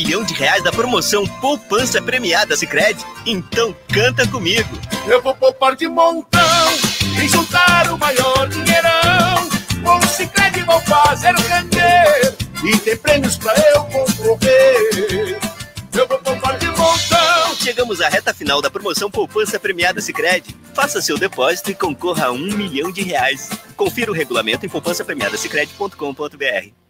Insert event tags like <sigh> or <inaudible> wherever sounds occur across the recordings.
milhão de reais da promoção Poupança Premiada Sicredi? Então canta comigo. Eu vou poupar de montão e juntar o maior dinheirão. Com o Sicredi vou fazer render e ter prêmios pra eu concorrer. Eu vou poupar de montão. Chegamos à reta final da promoção Poupança Premiada Sicredi. Faça seu depósito e concorra a um milhão de reais. Confira o regulamento em poupançapremiadasicredi.com.br.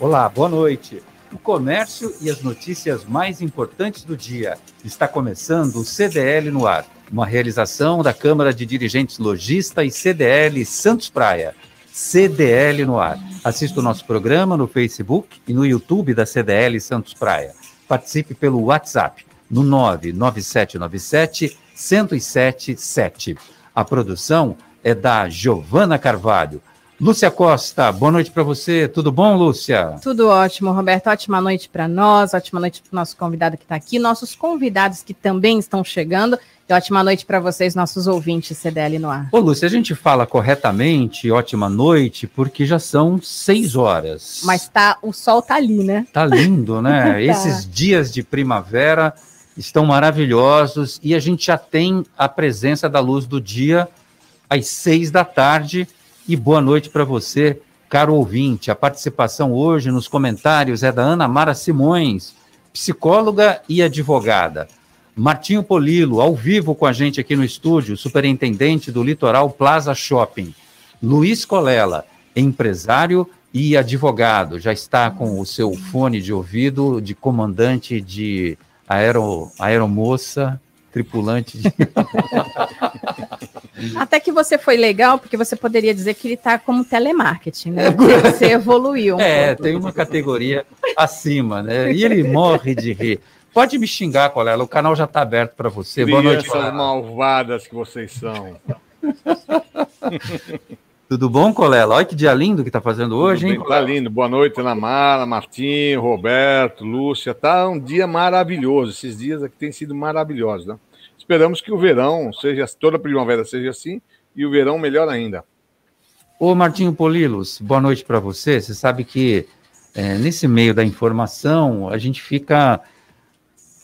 Olá, boa noite. O comércio e as notícias mais importantes do dia. Está começando o CDL no ar, uma realização da Câmara de Dirigentes Logista e CDL Santos Praia. CDL no ar. Assista o nosso programa no Facebook e no YouTube da CDL Santos Praia. Participe pelo WhatsApp no 99797 1077. A produção é da Giovana Carvalho. Lúcia Costa, boa noite para você. Tudo bom, Lúcia? Tudo ótimo, Roberto. Ótima noite para nós, ótima noite para o nosso convidado que está aqui, nossos convidados que também estão chegando. E ótima noite para vocês, nossos ouvintes CDL no ar. Ô, Lúcia, a gente fala corretamente ótima noite porque já são seis horas. Mas tá, o sol tá ali, né? Tá lindo, né? <laughs> tá. Esses dias de primavera estão maravilhosos e a gente já tem a presença da luz do dia às seis da tarde e boa noite para você, caro ouvinte. A participação hoje nos comentários é da Ana Mara Simões, psicóloga e advogada. Martinho Polilo, ao vivo com a gente aqui no estúdio, superintendente do Litoral Plaza Shopping. Luiz Colela, empresário e advogado, já está com o seu fone de ouvido de comandante de aero, aeromoça, tripulante de... <laughs> Até que você foi legal, porque você poderia dizer que ele está como telemarketing, né? <laughs> Você evoluiu. Um é, pouco. tem uma categoria acima, né? E ele morre de rir. Pode me xingar, Colela, o canal já está aberto para você. Boa noite. Crianças malvadas que vocês são. <laughs> Tudo bom, Colela? Olha que dia lindo que está fazendo hoje, hein? Tá lindo. Boa noite, Ana Mara, Martinho, Roberto, Lúcia. Tá um dia maravilhoso. Esses dias aqui têm sido maravilhosos, né? Esperamos que o verão seja, toda a primavera seja assim e o verão melhor ainda. Ô Martinho Polilos, boa noite para você. Você sabe que é, nesse meio da informação a gente fica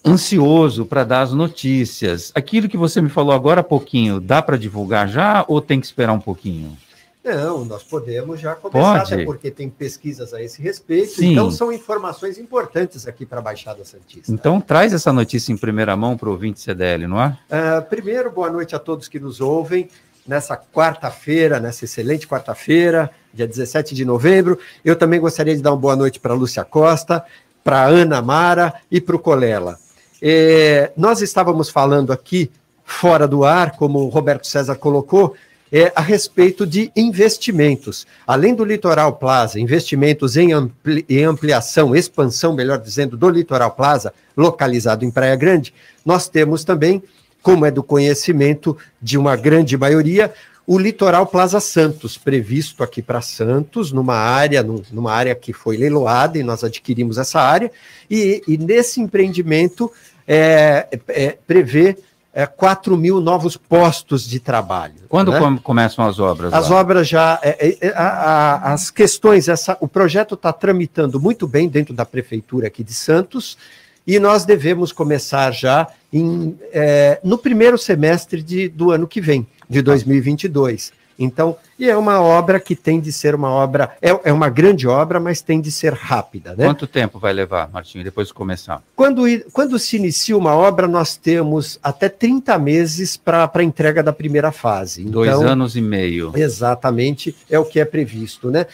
ansioso para dar as notícias. Aquilo que você me falou agora há pouquinho, dá para divulgar já ou tem que esperar um pouquinho? Não, nós podemos já começar, Pode. até porque tem pesquisas a esse respeito. Sim. Então, são informações importantes aqui para a Baixada Santista. Então, traz essa notícia em primeira mão para o ouvinte CDL, não é? Uh, primeiro, boa noite a todos que nos ouvem. Nessa quarta-feira, nessa excelente quarta-feira, dia 17 de novembro. Eu também gostaria de dar uma boa noite para a Lúcia Costa, para a Ana Mara e para o Colela. É, nós estávamos falando aqui, fora do ar, como o Roberto César colocou, é, a respeito de investimentos. Além do Litoral Plaza, investimentos em, ampli em ampliação, expansão, melhor dizendo, do Litoral Plaza, localizado em Praia Grande, nós temos também, como é do conhecimento de uma grande maioria, o Litoral Plaza Santos, previsto aqui para Santos, numa área, numa área que foi leiloada e nós adquirimos essa área, e, e nesse empreendimento é, é, prevê é, 4 mil novos postos de trabalho. Quando né? começam as obras? As lá? obras já. É, é, é, a, a, as questões, essa, o projeto está tramitando muito bem dentro da prefeitura aqui de Santos e nós devemos começar já em, é, no primeiro semestre de, do ano que vem, de 2022. Então, e é uma obra que tem de ser uma obra, é, é uma grande obra, mas tem de ser rápida, né? Quanto tempo vai levar, Martinho, depois de começar? Quando, quando se inicia uma obra, nós temos até 30 meses para a entrega da primeira fase. Então, Dois anos e meio. Exatamente, é o que é previsto, né?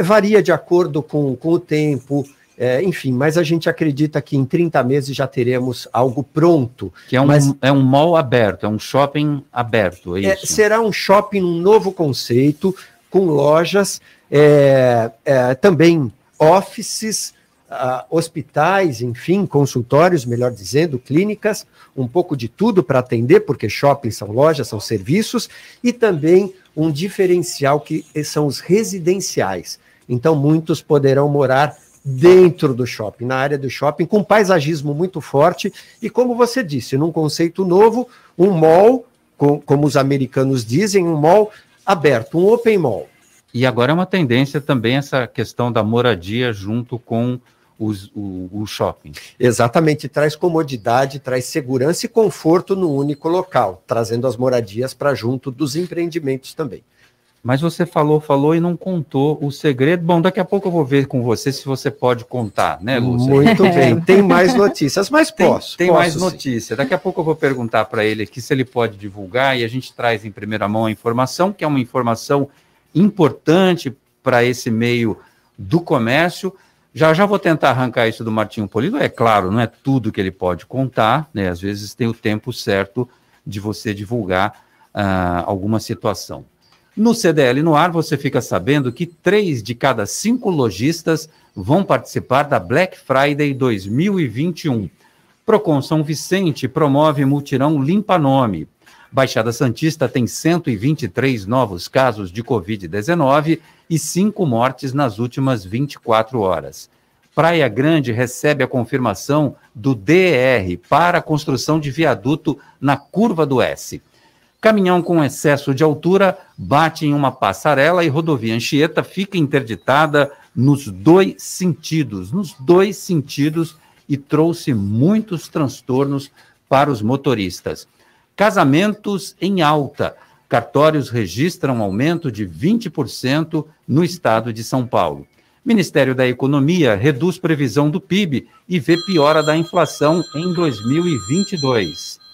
Varia de acordo com, com o tempo, é, enfim, mas a gente acredita que em 30 meses já teremos algo pronto. Que é um, mas, é um mall aberto, é um shopping aberto, é, é será um shopping, um novo conceito, com lojas, é, é, também offices, uh, hospitais, enfim, consultórios, melhor dizendo, clínicas, um pouco de tudo para atender, porque shopping são lojas, são serviços, e também um diferencial que são os residenciais. Então, muitos poderão morar dentro do shopping, na área do shopping, com paisagismo muito forte e, como você disse, num conceito novo, um mall, com, como os americanos dizem, um mall aberto, um open mall. E agora é uma tendência também essa questão da moradia junto com os, o, o shopping. Exatamente, traz comodidade, traz segurança e conforto no único local, trazendo as moradias para junto dos empreendimentos também. Mas você falou, falou e não contou o segredo. Bom, daqui a pouco eu vou ver com você se você pode contar, né, Lúcia? Muito <laughs> bem. Tem mais notícias, mas posso. Tem, posso, mais notícias. Daqui a pouco eu vou perguntar para ele aqui se ele pode divulgar e a gente traz em primeira mão a informação, que é uma informação importante para esse meio do comércio. Já já vou tentar arrancar isso do Martinho Polido. É claro, não é tudo que ele pode contar, né? Às vezes tem o tempo certo de você divulgar uh, alguma situação. No CDL no ar, você fica sabendo que três de cada cinco lojistas vão participar da Black Friday 2021. Procon São Vicente promove mutirão Limpa Nome. Baixada Santista tem 123 novos casos de Covid-19 e cinco mortes nas últimas 24 horas. Praia Grande recebe a confirmação do DR para a construção de viaduto na Curva do S. Caminhão com excesso de altura bate em uma passarela e rodovia Anchieta fica interditada nos dois sentidos, nos dois sentidos e trouxe muitos transtornos para os motoristas. Casamentos em alta. Cartórios registram aumento de 20% no estado de São Paulo. Ministério da Economia reduz previsão do PIB e vê piora da inflação em 2022.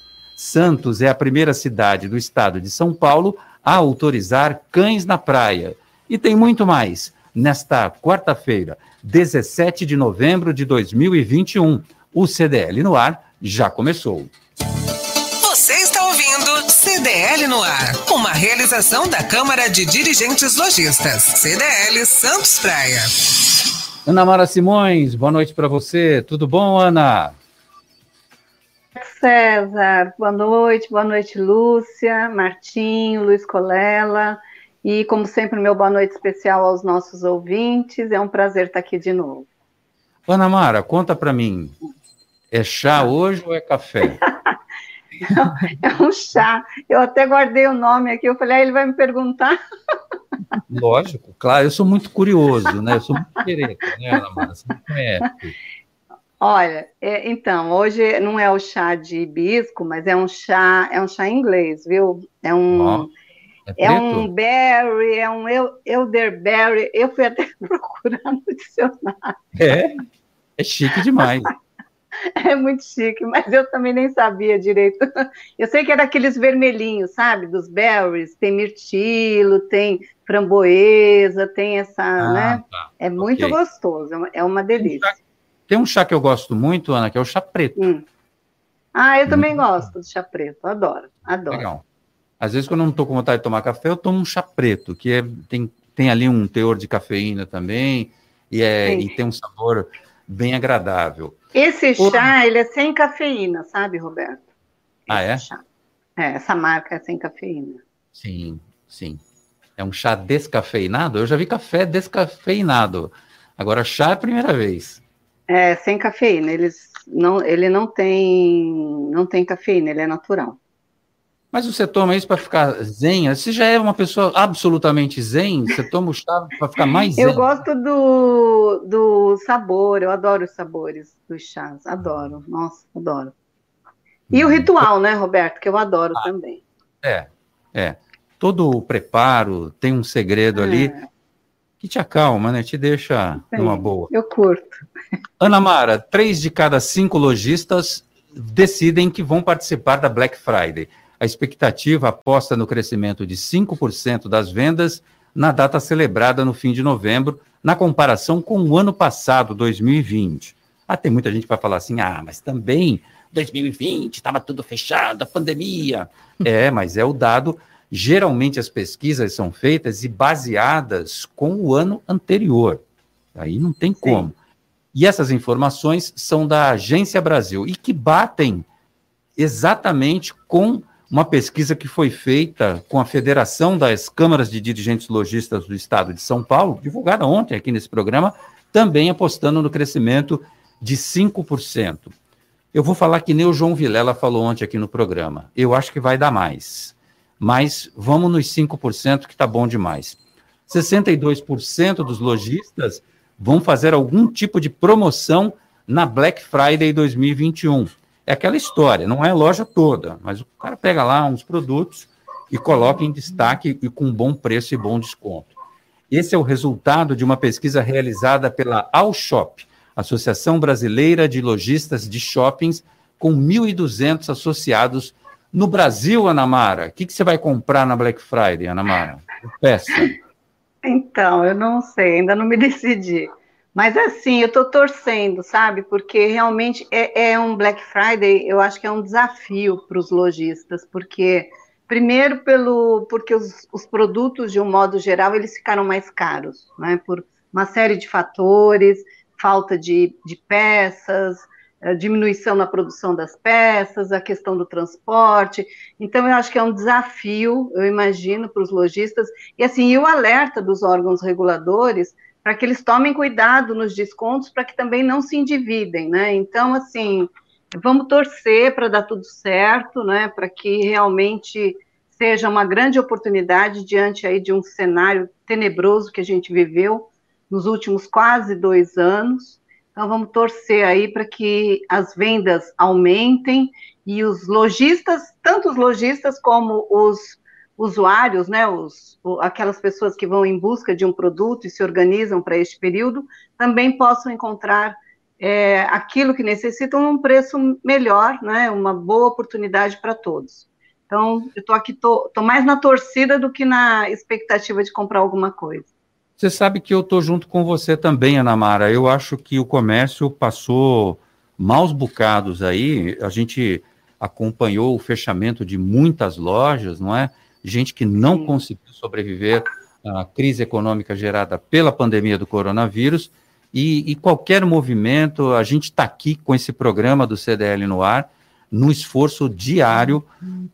Santos é a primeira cidade do estado de São Paulo a autorizar cães na praia. E tem muito mais. Nesta quarta-feira, 17 de novembro de 2021, o CDL no ar já começou. Você está ouvindo CDL no ar, uma realização da Câmara de Dirigentes Lojistas, CDL Santos Praia. Ana Mara Simões, boa noite para você. Tudo bom, Ana? César, boa noite, boa noite, Lúcia, Martinho, Luiz Colela, e como sempre, meu boa noite especial aos nossos ouvintes, é um prazer estar aqui de novo. Ana Mara, conta para mim, é chá hoje ou é café? <laughs> é um chá, eu até guardei o nome aqui, eu falei, ah, ele vai me perguntar. Lógico, claro, eu sou muito curioso, né, eu sou muito <laughs> querido, né, Ana Mara, você me conhece. Olha, é, então, hoje não é o chá de hibisco, mas é um chá, é um chá inglês, viu? É um, oh, é, é, um berry, é um elderberry. Eu fui até <laughs> procurar no dicionário. É, é chique demais. <laughs> É muito chique, mas eu também nem sabia direito. <laughs> Eu sei que é daqueles vermelhinhos, sabe? Dos berries, tem mirtilo, tem framboesa, tem essa, ah, né? Tá. É muito okay. gostoso, é uma delícia. Tem um chá que eu gosto muito, Ana, que é o chá preto. Hum. Ah, eu também gosto do chá preto, adoro, adoro. Legal. Às vezes, quando eu não estou com vontade de tomar café, eu tomo um chá preto, que é, tem, tem ali um teor de cafeína também, e, é, e tem um sabor bem agradável. Esse chá, ele é sem cafeína, sabe, Roberto? Ah, Esse ah, é? É, essa marca é sem cafeína. Sim, sim. É um chá descafeinado? Eu já vi café descafeinado. Agora, chá é a primeira vez. É, sem cafeína. Eles não, ele não tem, não tem cafeína, ele é natural. Mas você toma isso para ficar zen? Você já é uma pessoa absolutamente zen? Você toma o chá para ficar mais zen? Eu gosto do, do sabor, eu adoro os sabores dos chás, adoro, nossa, adoro. E o hum. ritual, né, Roberto, que eu adoro ah, também. É, é. todo o preparo, tem um segredo é. ali que te acalma, né? Te deixa Sim, numa boa. Eu curto. Ana Mara, três de cada cinco lojistas decidem que vão participar da Black Friday. A expectativa aposta no crescimento de 5% das vendas na data celebrada no fim de novembro, na comparação com o ano passado, 2020. Ah, tem muita gente que vai falar assim: ah, mas também 2020 estava tudo fechado, a pandemia. É, mas é o dado Geralmente as pesquisas são feitas e baseadas com o ano anterior. Aí não tem como. Sim. E essas informações são da Agência Brasil e que batem exatamente com uma pesquisa que foi feita com a Federação das Câmaras de Dirigentes Logistas do Estado de São Paulo, divulgada ontem aqui nesse programa, também apostando no crescimento de 5%. Eu vou falar que nem o João Vilela falou ontem aqui no programa. Eu acho que vai dar mais mas vamos nos 5% que está bom demais. 62% dos lojistas vão fazer algum tipo de promoção na Black Friday 2021. É aquela história, não é loja toda, mas o cara pega lá uns produtos e coloca em destaque e com bom preço e bom desconto. Esse é o resultado de uma pesquisa realizada pela Alshop, Associação Brasileira de Lojistas de Shoppings, com 1.200 associados no Brasil, Ana Mara, o que, que você vai comprar na Black Friday, Ana Mara? Peça. Então, eu não sei, ainda não me <laughs> decidi. Mas assim, eu estou torcendo, sabe? Porque realmente é, é, um Black Friday, eu acho que é um desafio para os lojistas, porque primeiro pelo porque os, os, produtos, de um modo geral, eles ficaram mais caros, né? Por uma série de fatores, falta de, de peças, diminuição na produção das peças, a questão do transporte. Então, eu acho que é um desafio, eu imagino, para os lojistas, e assim, e o alerta dos órgãos reguladores para que eles tomem cuidado nos descontos, para que também não se endividem, né? Então, assim, vamos torcer para dar tudo certo, né? Para que realmente seja uma grande oportunidade diante aí de um cenário tenebroso que a gente viveu nos últimos quase dois anos. Então vamos torcer aí para que as vendas aumentem e os lojistas, tanto os lojistas como os usuários, né, os, aquelas pessoas que vão em busca de um produto e se organizam para este período, também possam encontrar é, aquilo que necessitam num preço melhor, né, uma boa oportunidade para todos. Então, eu estou aqui, estou mais na torcida do que na expectativa de comprar alguma coisa. Você sabe que eu estou junto com você também, Ana Mara. Eu acho que o comércio passou maus bocados aí. A gente acompanhou o fechamento de muitas lojas, não é? Gente que não Sim. conseguiu sobreviver à crise econômica gerada pela pandemia do coronavírus. E, e qualquer movimento, a gente está aqui com esse programa do CDL no ar, no esforço diário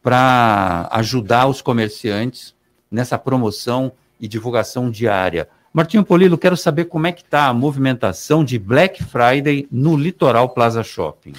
para ajudar os comerciantes nessa promoção e divulgação diária. Martinho Polilo, quero saber como é que está a movimentação de Black Friday no Litoral Plaza Shopping.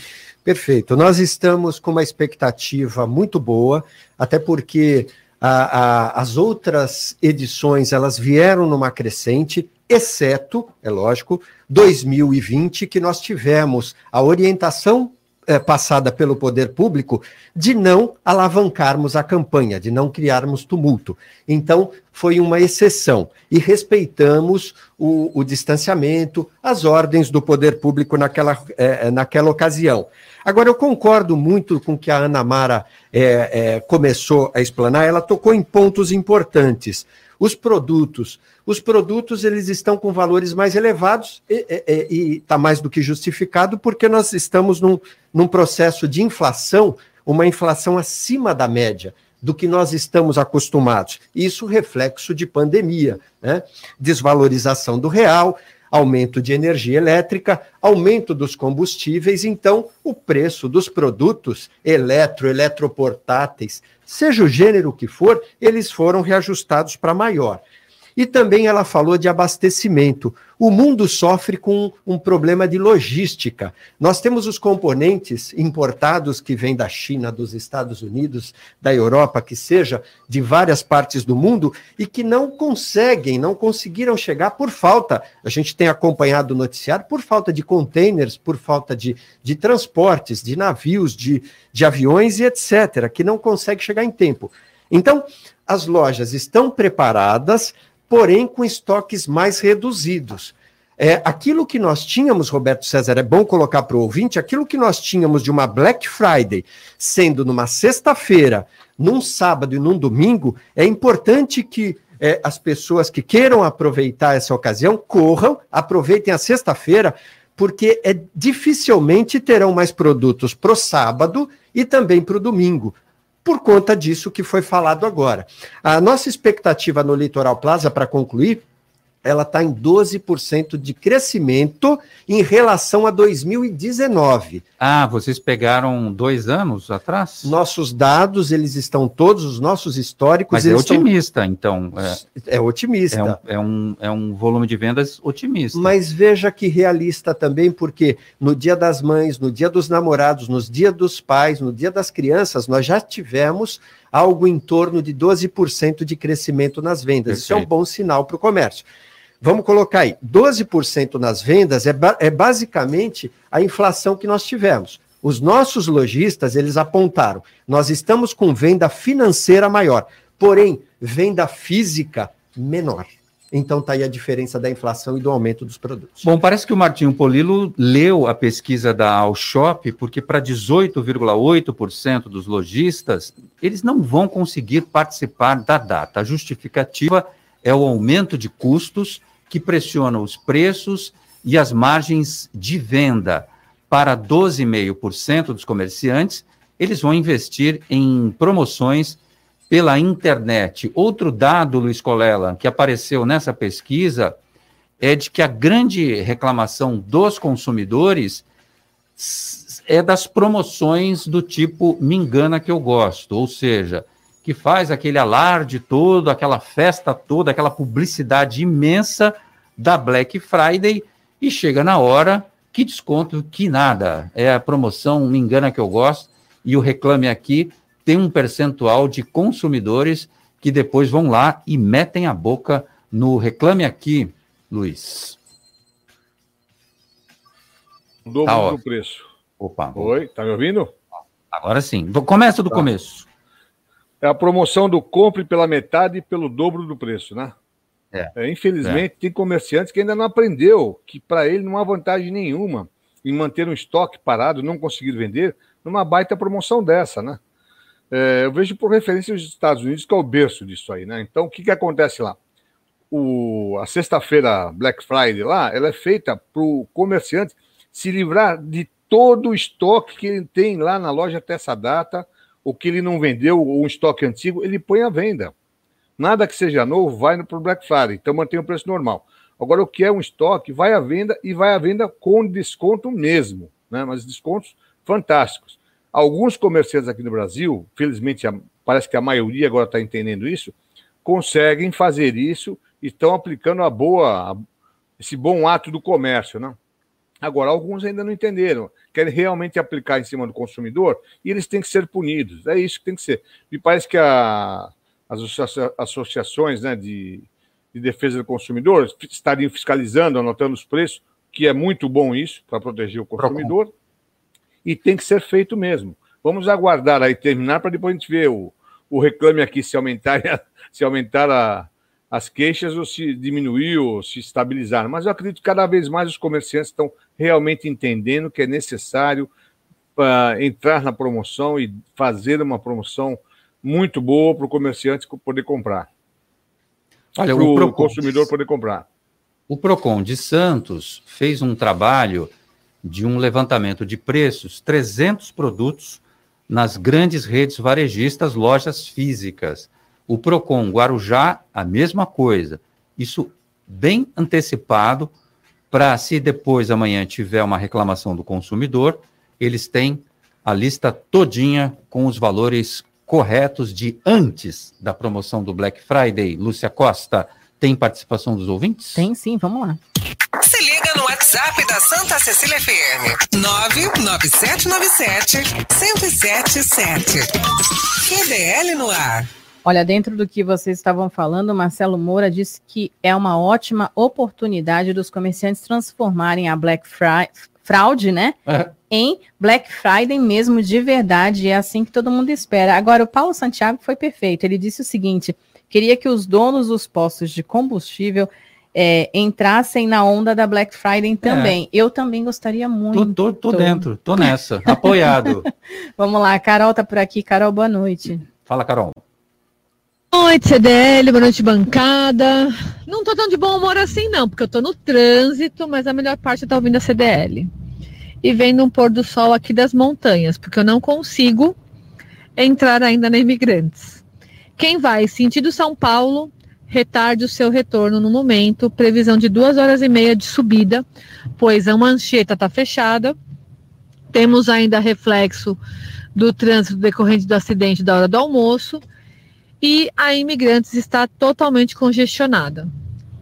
Perfeito. Nós estamos com uma expectativa muito boa, até porque a, a, as outras edições elas vieram numa crescente, exceto, é lógico, 2020, que nós tivemos a orientação é, passada pelo poder público de não alavancarmos a campanha, de não criarmos tumulto. Então, foi uma exceção. E respeitamos o, o distanciamento, as ordens do poder público naquela, é, naquela ocasião. Agora, eu concordo muito com que a Ana Mara é, é, começou a explanar, ela tocou em pontos importantes. Os produtos. Os produtos eles estão com valores mais elevados e está mais do que justificado, porque nós estamos num, num processo de inflação, uma inflação acima da média do que nós estamos acostumados. Isso reflexo de pandemia, né? desvalorização do real, aumento de energia elétrica, aumento dos combustíveis, então o preço dos produtos eletro, eletroportáteis, seja o gênero que for, eles foram reajustados para maior. E também ela falou de abastecimento. O mundo sofre com um problema de logística. Nós temos os componentes importados que vêm da China, dos Estados Unidos, da Europa, que seja, de várias partes do mundo, e que não conseguem, não conseguiram chegar por falta. A gente tem acompanhado o noticiário por falta de containers, por falta de, de transportes, de navios, de, de aviões e etc., que não consegue chegar em tempo. Então, as lojas estão preparadas, porém com estoques mais reduzidos. É, aquilo que nós tínhamos, Roberto César, é bom colocar para o ouvinte, aquilo que nós tínhamos de uma Black Friday, sendo numa sexta-feira, num sábado e num domingo, é importante que é, as pessoas que queiram aproveitar essa ocasião corram, aproveitem a sexta-feira, porque é, dificilmente terão mais produtos para o sábado e também para o domingo por conta disso que foi falado agora. A nossa expectativa no Litoral Plaza, para concluir, ela está em 12% de crescimento em relação a 2019. Ah, vocês pegaram dois anos atrás? Nossos dados, eles estão todos, os nossos históricos... Mas é otimista, estão... então. É, é otimista. É um, é, um, é um volume de vendas otimista. Mas veja que realista também, porque no dia das mães, no dia dos namorados, nos dia dos pais, no dia das crianças, nós já tivemos algo em torno de 12% de crescimento nas vendas. Perfeito. Isso é um bom sinal para o comércio. Vamos colocar aí, 12% nas vendas é, é basicamente a inflação que nós tivemos. Os nossos lojistas, eles apontaram, nós estamos com venda financeira maior, porém, venda física menor. Então está aí a diferença da inflação e do aumento dos produtos. Bom, parece que o Martinho Polilo leu a pesquisa da Alshop, porque para 18,8% dos lojistas, eles não vão conseguir participar da data. A justificativa é o aumento de custos que pressiona os preços e as margens de venda. Para 12,5% dos comerciantes, eles vão investir em promoções pela internet. Outro dado, Luiz Colela, que apareceu nessa pesquisa, é de que a grande reclamação dos consumidores é das promoções do tipo me engana que eu gosto, ou seja, que faz aquele alarde todo, aquela festa toda, aquela publicidade imensa da Black Friday e chega na hora, que desconto, que nada. É a promoção, me engana que eu gosto, e o Reclame Aqui tem um percentual de consumidores que depois vão lá e metem a boca no Reclame Aqui, Luiz. O dobro tá, do preço. Opa. Oi, tá me ouvindo? Agora sim. Começa do tá. começo. É a promoção do compre pela metade e pelo dobro do preço, né? É. É, infelizmente, é. tem comerciantes que ainda não aprendeu que para ele não há vantagem nenhuma em manter um estoque parado, não conseguir vender, numa baita promoção dessa, né? É, eu vejo por referência os Estados Unidos, que é o berço disso aí, né? Então, o que, que acontece lá? O, a sexta-feira Black Friday lá, ela é feita para o comerciante se livrar de todo o estoque que ele tem lá na loja até essa data, o que ele não vendeu, ou um estoque antigo, ele põe à venda. Nada que seja novo vai para o Black Friday, então mantém o preço normal. Agora, o que é um estoque, vai à venda e vai à venda com desconto mesmo, né? mas descontos fantásticos. Alguns comerciantes aqui no Brasil, felizmente parece que a maioria agora está entendendo isso, conseguem fazer isso e estão aplicando a boa, esse bom ato do comércio, né? Agora, alguns ainda não entenderam, querem realmente aplicar em cima do consumidor e eles têm que ser punidos. É isso que tem que ser. Me parece que a, as associações né, de, de defesa do consumidor estariam fiscalizando, anotando os preços, que é muito bom isso para proteger o consumidor, e tem que ser feito mesmo. Vamos aguardar aí terminar para depois a gente ver o, o reclame aqui se aumentar, <laughs> se aumentar a, as queixas ou se diminuir ou se estabilizar. Mas eu acredito que cada vez mais os comerciantes estão realmente entendendo que é necessário uh, entrar na promoção e fazer uma promoção muito boa para o comerciante poder comprar. Olha, para o consumidor poder comprar. O Procon de Santos fez um trabalho de um levantamento de preços, 300 produtos nas grandes redes varejistas, lojas físicas. O Procon Guarujá, a mesma coisa. Isso bem antecipado para se depois amanhã tiver uma reclamação do consumidor, eles têm a lista todinha com os valores corretos de antes da promoção do Black Friday. Lúcia Costa, tem participação dos ouvintes? Tem sim, vamos lá. WhatsApp da Santa Cecília FM. 99797 1077. QDL no ar. Olha, dentro do que vocês estavam falando, Marcelo Moura disse que é uma ótima oportunidade dos comerciantes transformarem a Black Friday, fraude, né? É. Em Black Friday mesmo, de verdade. É assim que todo mundo espera. Agora, o Paulo Santiago foi perfeito. Ele disse o seguinte: queria que os donos dos postos de combustível é, entrassem na onda da Black Friday também. É. Eu também gostaria muito. Tô, tô, tô dentro, tô nessa, <laughs> apoiado. <laughs> Vamos lá, Carol tá por aqui. Carol, boa noite. Fala, Carol. Boa noite, CDL, boa noite, bancada. Não tô tão de bom humor assim, não, porque eu tô no trânsito, mas a melhor parte é tá ouvindo a CDL. E vendo um pôr do sol aqui das montanhas, porque eu não consigo entrar ainda na Imigrantes. Quem vai sentido São Paulo, retarde o seu retorno no momento, previsão de duas horas e meia de subida, pois a mancheta está fechada. Temos ainda reflexo do trânsito decorrente do acidente da hora do almoço e a Imigrantes está totalmente congestionada.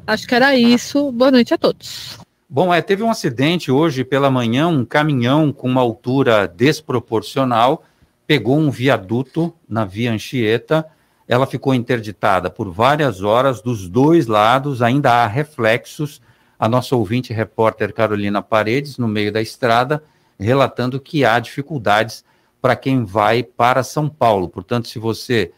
Acho que era isso. Boa noite a todos. Bom, é, teve um acidente hoje pela manhã, um caminhão com uma altura desproporcional pegou um viaduto na Via Anchieta, ela ficou interditada por várias horas dos dois lados, ainda há reflexos. A nossa ouvinte repórter Carolina Paredes, no meio da estrada, relatando que há dificuldades para quem vai para São Paulo. Portanto, se você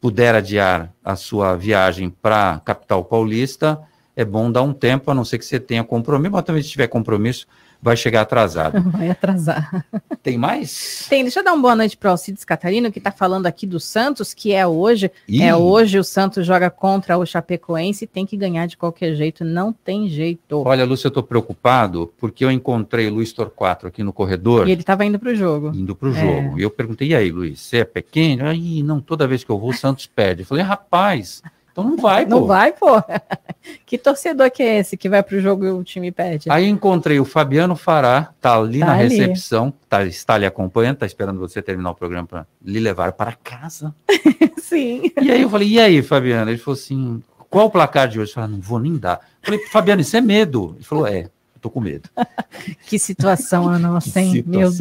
puder adiar a sua viagem para a capital paulista, é bom dar um tempo, a não ser que você tenha compromisso, mas também se tiver compromisso, vai chegar atrasado. <laughs> Vai atrasar. Tem mais? Tem. Deixa eu dar uma boa noite para o Alcides Catarino, que está falando aqui do Santos, que é hoje. Ih. É hoje o Santos joga contra o Chapecoense, tem que ganhar de qualquer jeito, não tem jeito. Olha, Lúcia, eu estou preocupado porque eu encontrei o Luiz Torquato aqui no corredor. E ele estava indo para o jogo. Indo para o é. jogo. E eu perguntei, e aí, Luiz, você é pequeno? Aí, não, toda vez que eu vou, o Santos perde. Eu falei, rapaz, então não vai, pô. Não vai, pô. <laughs> que torcedor que é esse que vai pro jogo e o time perde? Aí encontrei o Fabiano Fará, tá ali tá na ali. recepção, tá, está lhe acompanhando, tá esperando você terminar o programa para lhe levar para casa. <laughs> Sim. E aí eu falei, e aí, Fabiano? Ele falou assim, qual o placar de hoje? Eu falei, ah, não vou nem dar. Eu falei, Fabiano, isso é medo. Ele falou, é. Tô com medo. <laughs> que situação a nossa, hein? Meu Deus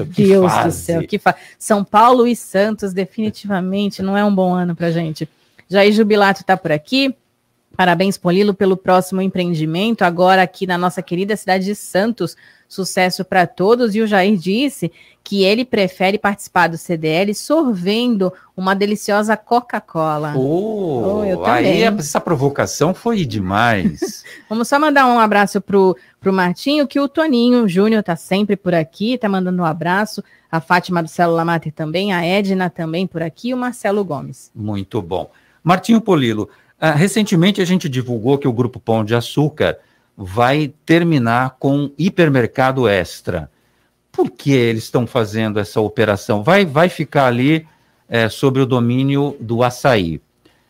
do céu. Que fa... São Paulo e Santos, definitivamente, não é um bom ano pra gente. Jair Jubilato está por aqui. Parabéns, Polilo, pelo próximo empreendimento, agora aqui na nossa querida cidade de Santos. Sucesso para todos. E o Jair disse que ele prefere participar do CDL sorvendo uma deliciosa Coca-Cola. Oh, oh, eu também. Aí essa provocação foi demais. <laughs> Vamos só mandar um abraço pro, pro Martinho, que o Toninho Júnior está sempre por aqui, está mandando um abraço. A Fátima do Célula Mater também, a Edna também por aqui, e o Marcelo Gomes. Muito bom. Martinho Polilo, uh, recentemente a gente divulgou que o Grupo Pão de Açúcar vai terminar com hipermercado extra. Por que eles estão fazendo essa operação? Vai, vai ficar ali é, sobre o domínio do açaí.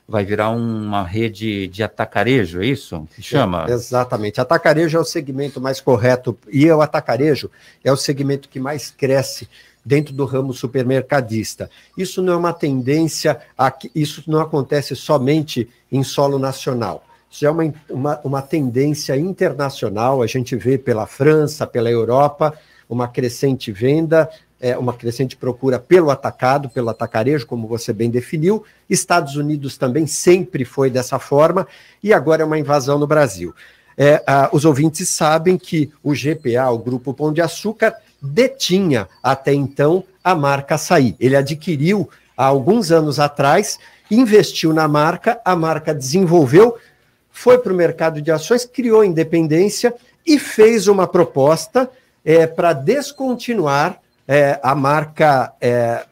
Vai virar uma rede de atacarejo, é isso que chama? É, exatamente. Atacarejo é o segmento mais correto e o atacarejo é o segmento que mais cresce dentro do ramo supermercadista. Isso não é uma tendência, isso não acontece somente em solo nacional. Isso é uma, uma, uma tendência internacional, a gente vê pela França, pela Europa, uma crescente venda, é, uma crescente procura pelo atacado, pelo atacarejo, como você bem definiu. Estados Unidos também sempre foi dessa forma, e agora é uma invasão no Brasil. É, os ouvintes sabem que o GPA, o Grupo Pão de Açúcar, detinha até então a marca Açaí. Ele adquiriu há alguns anos atrás, investiu na marca, a marca desenvolveu, foi para o mercado de ações, criou independência e fez uma proposta é, para descontinuar é, a marca é,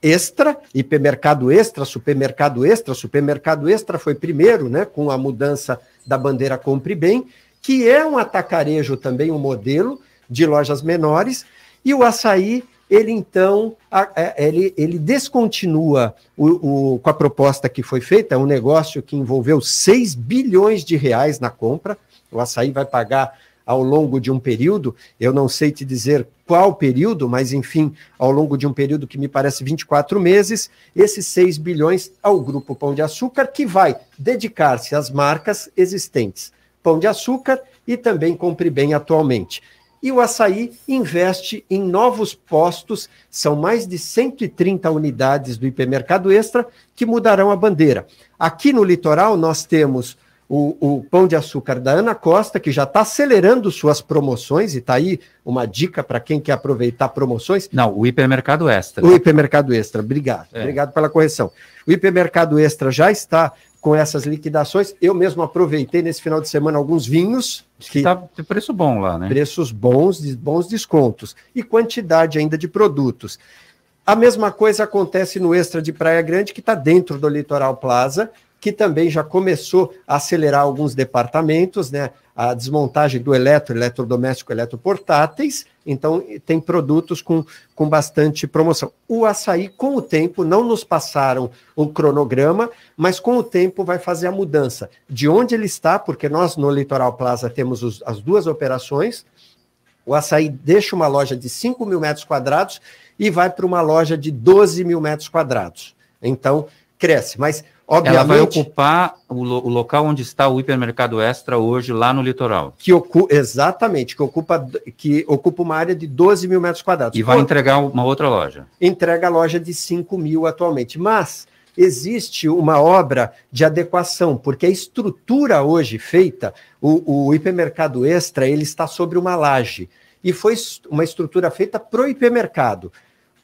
Extra, hipermercado Extra, supermercado Extra, supermercado Extra foi primeiro, né, com a mudança da bandeira Compre Bem, que é um atacarejo também, um modelo de lojas menores, e o açaí, ele então, é, ele, ele descontinua o, o, com a proposta que foi feita, um negócio que envolveu 6 bilhões de reais na compra, o açaí vai pagar ao longo de um período, eu não sei te dizer qual período, mas enfim, ao longo de um período que me parece 24 meses, esses 6 bilhões ao Grupo Pão de Açúcar, que vai dedicar-se às marcas existentes. Pão de Açúcar e também Compre Bem atualmente. E o açaí investe em novos postos, são mais de 130 unidades do hipermercado extra que mudarão a bandeira. Aqui no litoral, nós temos o, o Pão de Açúcar da Ana Costa, que já está acelerando suas promoções, e está aí uma dica para quem quer aproveitar promoções. Não, o hipermercado extra. O hipermercado extra, obrigado. É. Obrigado pela correção. O hipermercado extra já está com essas liquidações. Eu mesmo aproveitei nesse final de semana alguns vinhos. Que está de preço bom lá, né? Preços bons, bons descontos. E quantidade ainda de produtos. A mesma coisa acontece no Extra de Praia Grande, que está dentro do Litoral Plaza, que também já começou a acelerar alguns departamentos, né? A desmontagem do eletro, eletrodoméstico, eletroportáteis. Então, tem produtos com, com bastante promoção. O açaí, com o tempo, não nos passaram um cronograma, mas com o tempo vai fazer a mudança. De onde ele está, porque nós no Litoral Plaza temos os, as duas operações. O açaí deixa uma loja de 5 mil metros quadrados e vai para uma loja de 12 mil metros quadrados. Então, cresce. Mas Obviamente, Ela vai ocupar o, lo o, local onde está o hipermercado Extra hoje, lá no litoral. Que exatamente, que ocupa, que ocupa uma área de 12 mil metros quadrados. E vai entregar uma outra loja. Entrega a loja de 5 mil atualmente. Mas existe uma obra de adequação, porque a estrutura hoje feita, o, o hipermercado Extra, ele está sobre uma laje. E foi uma estrutura feita para o hipermercado.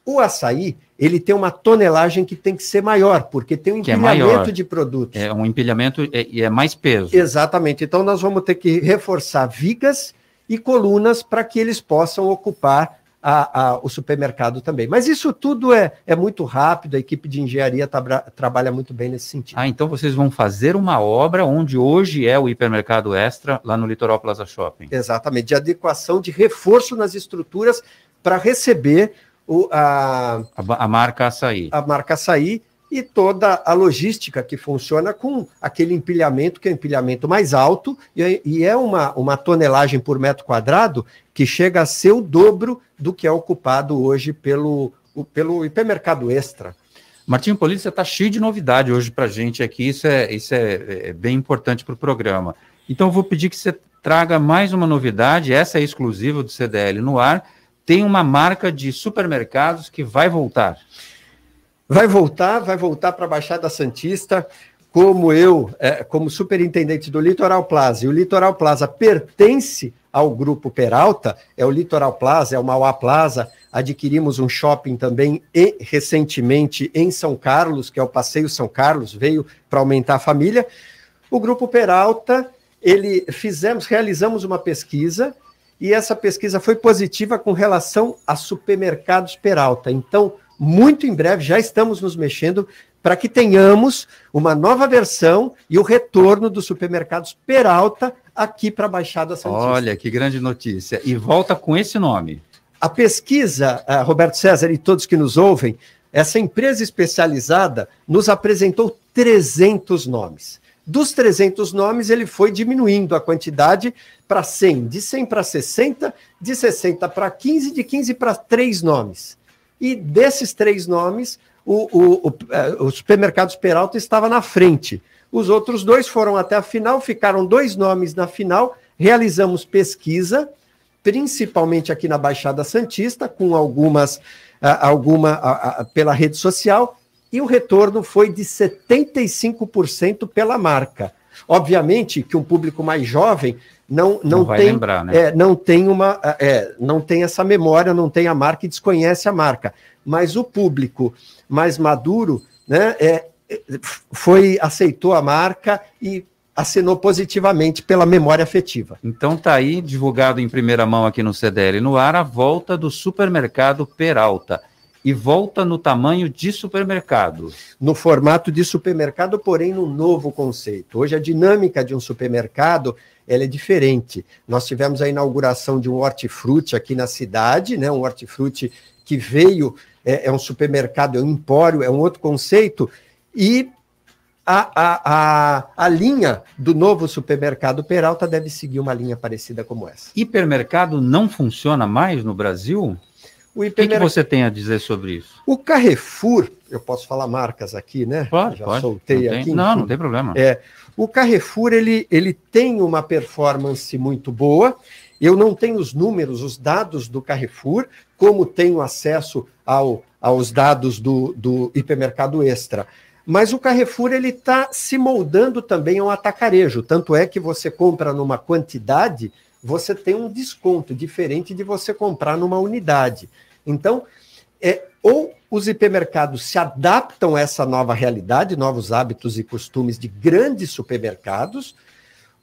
O açaí, ele tem uma tonelagem que tem que ser maior, porque tem um que é empilhamento é de produtos. É um empilhamento e é, é, mais peso. Exatamente. Então nós vamos ter que reforçar vigas e colunas para que eles possam ocupar a, a, o supermercado também. Mas isso tudo é, é muito rápido, a equipe de engenharia tra trabalha muito bem nesse sentido. Ah, então vocês vão fazer uma obra onde hoje é o hipermercado extra, lá no Litoral Plaza Shopping. Exatamente, de adequação, de reforço nas estruturas para receber o, a, a, a marca açaí. A marca açaí e toda a logística que funciona com aquele empilhamento, que é o empilhamento mais alto, e, e, é uma, uma tonelagem por metro quadrado que chega a ser o dobro do que é ocupado hoje pelo, pelo hipermercado extra. Martinho Polícia está cheio de novidade hoje para a gente aqui, isso é, isso é, é bem importante para o programa. Então, eu vou pedir que você traga mais uma novidade, essa é exclusiva do CDL no ar, tem uma marca de supermercados que vai voltar. Vai voltar, vai voltar para a Baixada Santista, como eu, é, como superintendente do Litoral Plaza, e o Litoral Plaza pertence ao Grupo Peralta, é o Litoral Plaza, é o Mauá Plaza, adquirimos um shopping também e, recentemente em São Carlos, que é o Passeio São Carlos, veio para aumentar a família. O Grupo Peralta, ele fizemos, realizamos uma pesquisa e essa pesquisa foi positiva com relação a supermercados Peralta. Então, muito em breve já estamos nos mexendo para que tenhamos uma nova versão e o retorno dos supermercados Peralta aqui para a Baixada Santista. Olha, que grande notícia. E volta com esse nome. A pesquisa, uh, Roberto César e todos que nos ouvem, essa empresa especializada nos apresentou 300 nomes. Dos 300 nomes, ele foi diminuindo a quantidade para 100, de 100 para 60, de 60 para 15, de 15 para 3 nomes. E desses três nomes, o, o, o, é, o supermercados Peralta estava na frente. Os outros dois foram até a final, ficaram dois nomes na final, realizamos pesquisa, principalmente aqui na Baixada Santista, com algumas, alguma pela rede social, e o retorno foi de 75% pela marca. Obviamente que um público mais jovem não, não, não tem lembrar, né? é, não tem uma é, não tem essa memória, não tem a marca e desconhece a marca. Mas o público mais maduro, né, é, foi aceitou a marca e assinou positivamente pela memória afetiva. Então tá aí divulgado em primeira mão aqui no CDL no ar a volta do supermercado Peralta e volta no tamanho de supermercado. No formato de supermercado, porém no novo conceito. Hoje a dinâmica de um supermercado ela é diferente. Nós tivemos a inauguração de um hortifruti aqui na cidade, né? Um hortifruti que veio é, é um supermercado, é um empório, é um outro conceito e a, a, a, a linha do novo supermercado Peralta deve seguir uma linha parecida como essa. Hipermercado não funciona mais no Brasil? O, o que, que, você tem a dizer sobre isso? O Carrefour, eu posso falar marcas aqui, né? Pode, Já pode. soltei não aqui. Tem, não, não tem problema. É, o Carrefour ele, ele tem uma performance muito boa. Eu não tenho os números, os dados do Carrefour, como tenho acesso ao, aos dados do, do hipermercado extra. Mas o Carrefour ele está se moldando também ao atacarejo. Tanto é que você compra numa quantidade, você tem um desconto diferente de você comprar numa unidade. Então, é, ou os hipermercados se adaptam a essa nova realidade, novos hábitos e costumes de grandes supermercados,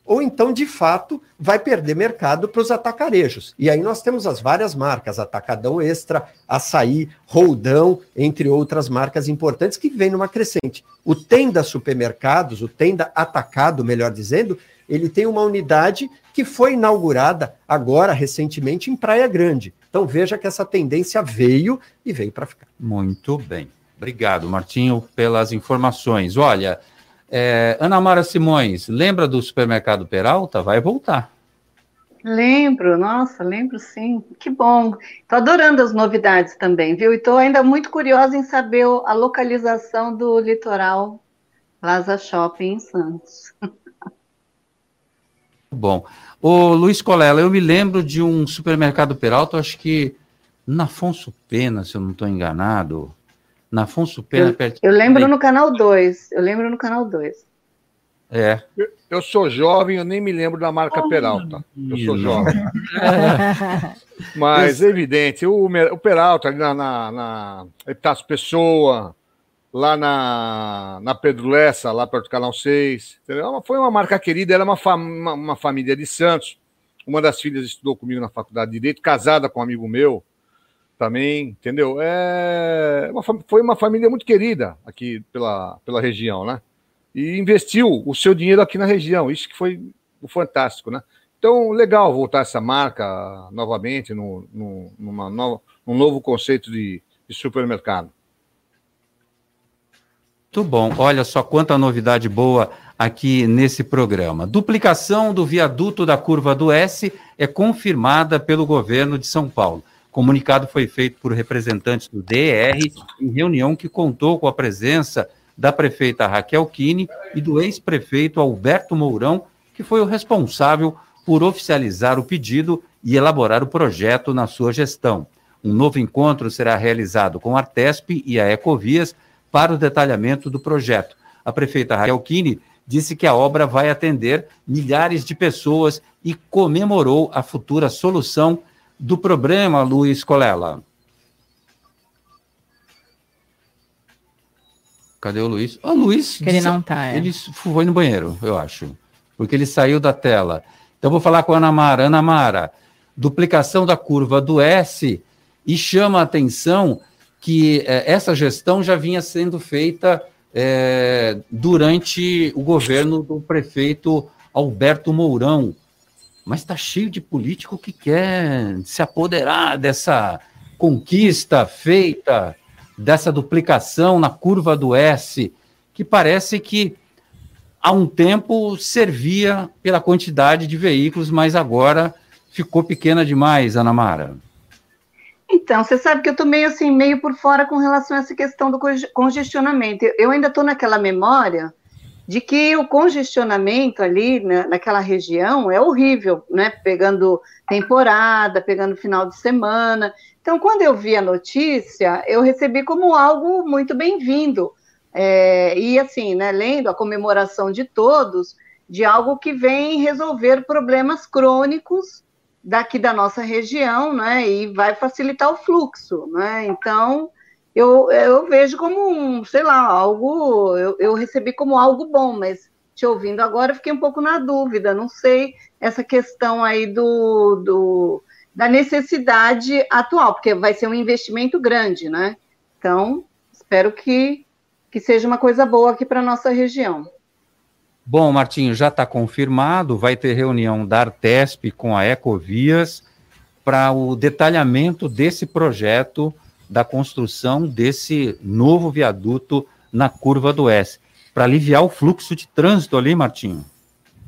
ou então, de fato, vai perder mercado para os atacarejos. E aí nós temos as várias marcas, Atacadão Extra, Açaí, Roldão, entre outras marcas importantes que vêm numa crescente. O Tenda Supermercados, o Tenda Atacado, melhor dizendo, ele tem uma unidade que foi inaugurada agora, recentemente, em Praia Grande. Então veja que essa tendência veio e veio para ficar. Muito bem. Obrigado, Martinho, pelas informações. Olha, é, Ana Mara Simões, lembra do supermercado Peralta? Vai voltar. Lembro, nossa, lembro sim. Que bom. Estou adorando as novidades também, viu? E estou ainda muito curiosa em saber a localização do litoral Plaza Shopping em Santos. <laughs> Bom. Ô, Luiz Colela, eu me lembro de um supermercado Peralta, acho que na Afonso Pena, se eu não estou enganado. Na Afonso Pena, eu, perto. Eu lembro no canal 2. Eu lembro no canal 2. É. Eu, eu, sou jovem, eu nem me lembro da marca oh, Peralta. Eu sou jovem. <laughs> Mas é evidente, o, o Peralta ali na, na, na Epitácio Pessoa, lá na, na Pedro Lessa, lá perto do Canal 6. Entendeu? Foi uma marca querida, era uma, uma, uma família de Santos. Uma das filhas estudou comigo na faculdade de Direito, casada com um amigo meu também, entendeu? É uma, foi uma família muito querida aqui pela, pela região, né? E investiu o seu dinheiro aqui na região, isso que foi fantástico, né? Então, legal voltar essa marca novamente no, no, numa nova, num novo conceito de, de supermercado. Muito bom. Olha só quanta novidade boa aqui nesse programa. Duplicação do viaduto da curva do S é confirmada pelo governo de São Paulo. Comunicado foi feito por representantes do DR em reunião que contou com a presença da prefeita Raquel Kine e do ex-prefeito Alberto Mourão, que foi o responsável por oficializar o pedido e elaborar o projeto na sua gestão. Um novo encontro será realizado com a Artesp e a Ecovias para o detalhamento do projeto. A prefeita Raquel Kine disse que a obra vai atender milhares de pessoas e comemorou a futura solução do problema, Luiz Colela? Cadê o Luiz? O Luiz. Que ele não tá. É. Ele foi no banheiro, eu acho. Porque ele saiu da tela. Então vou falar com a Ana Mara. Ana Mara, duplicação da curva do S e chama a atenção que é, essa gestão já vinha sendo feita é, durante o governo do prefeito Alberto Mourão mas está cheio de político que quer se apoderar dessa conquista feita, dessa duplicação na curva do S, que parece que há um tempo servia pela quantidade de veículos, mas agora ficou pequena demais, Ana Mara. Então, você sabe que eu estou meio assim, meio por fora com relação a essa questão do congestionamento. Eu ainda estou naquela memória de que o congestionamento ali né, naquela região é horrível, né? Pegando temporada, pegando final de semana. Então, quando eu vi a notícia, eu recebi como algo muito bem-vindo. É, e assim, né, lendo a comemoração de todos, de algo que vem resolver problemas crônicos daqui da nossa região, né? E vai facilitar o fluxo, né? Então, eu, eu vejo como um, sei lá, algo, eu, eu recebi como algo bom, mas te ouvindo agora, fiquei um pouco na dúvida, não sei essa questão aí do, do, da necessidade atual, porque vai ser um investimento grande, né? Então, espero que, que seja uma coisa boa aqui para nossa região. Bom, Martinho, já está confirmado, vai ter reunião da Artesp com a Ecovias para o detalhamento desse projeto da construção desse novo viaduto na curva do S, para aliviar o fluxo de trânsito ali, Martinho.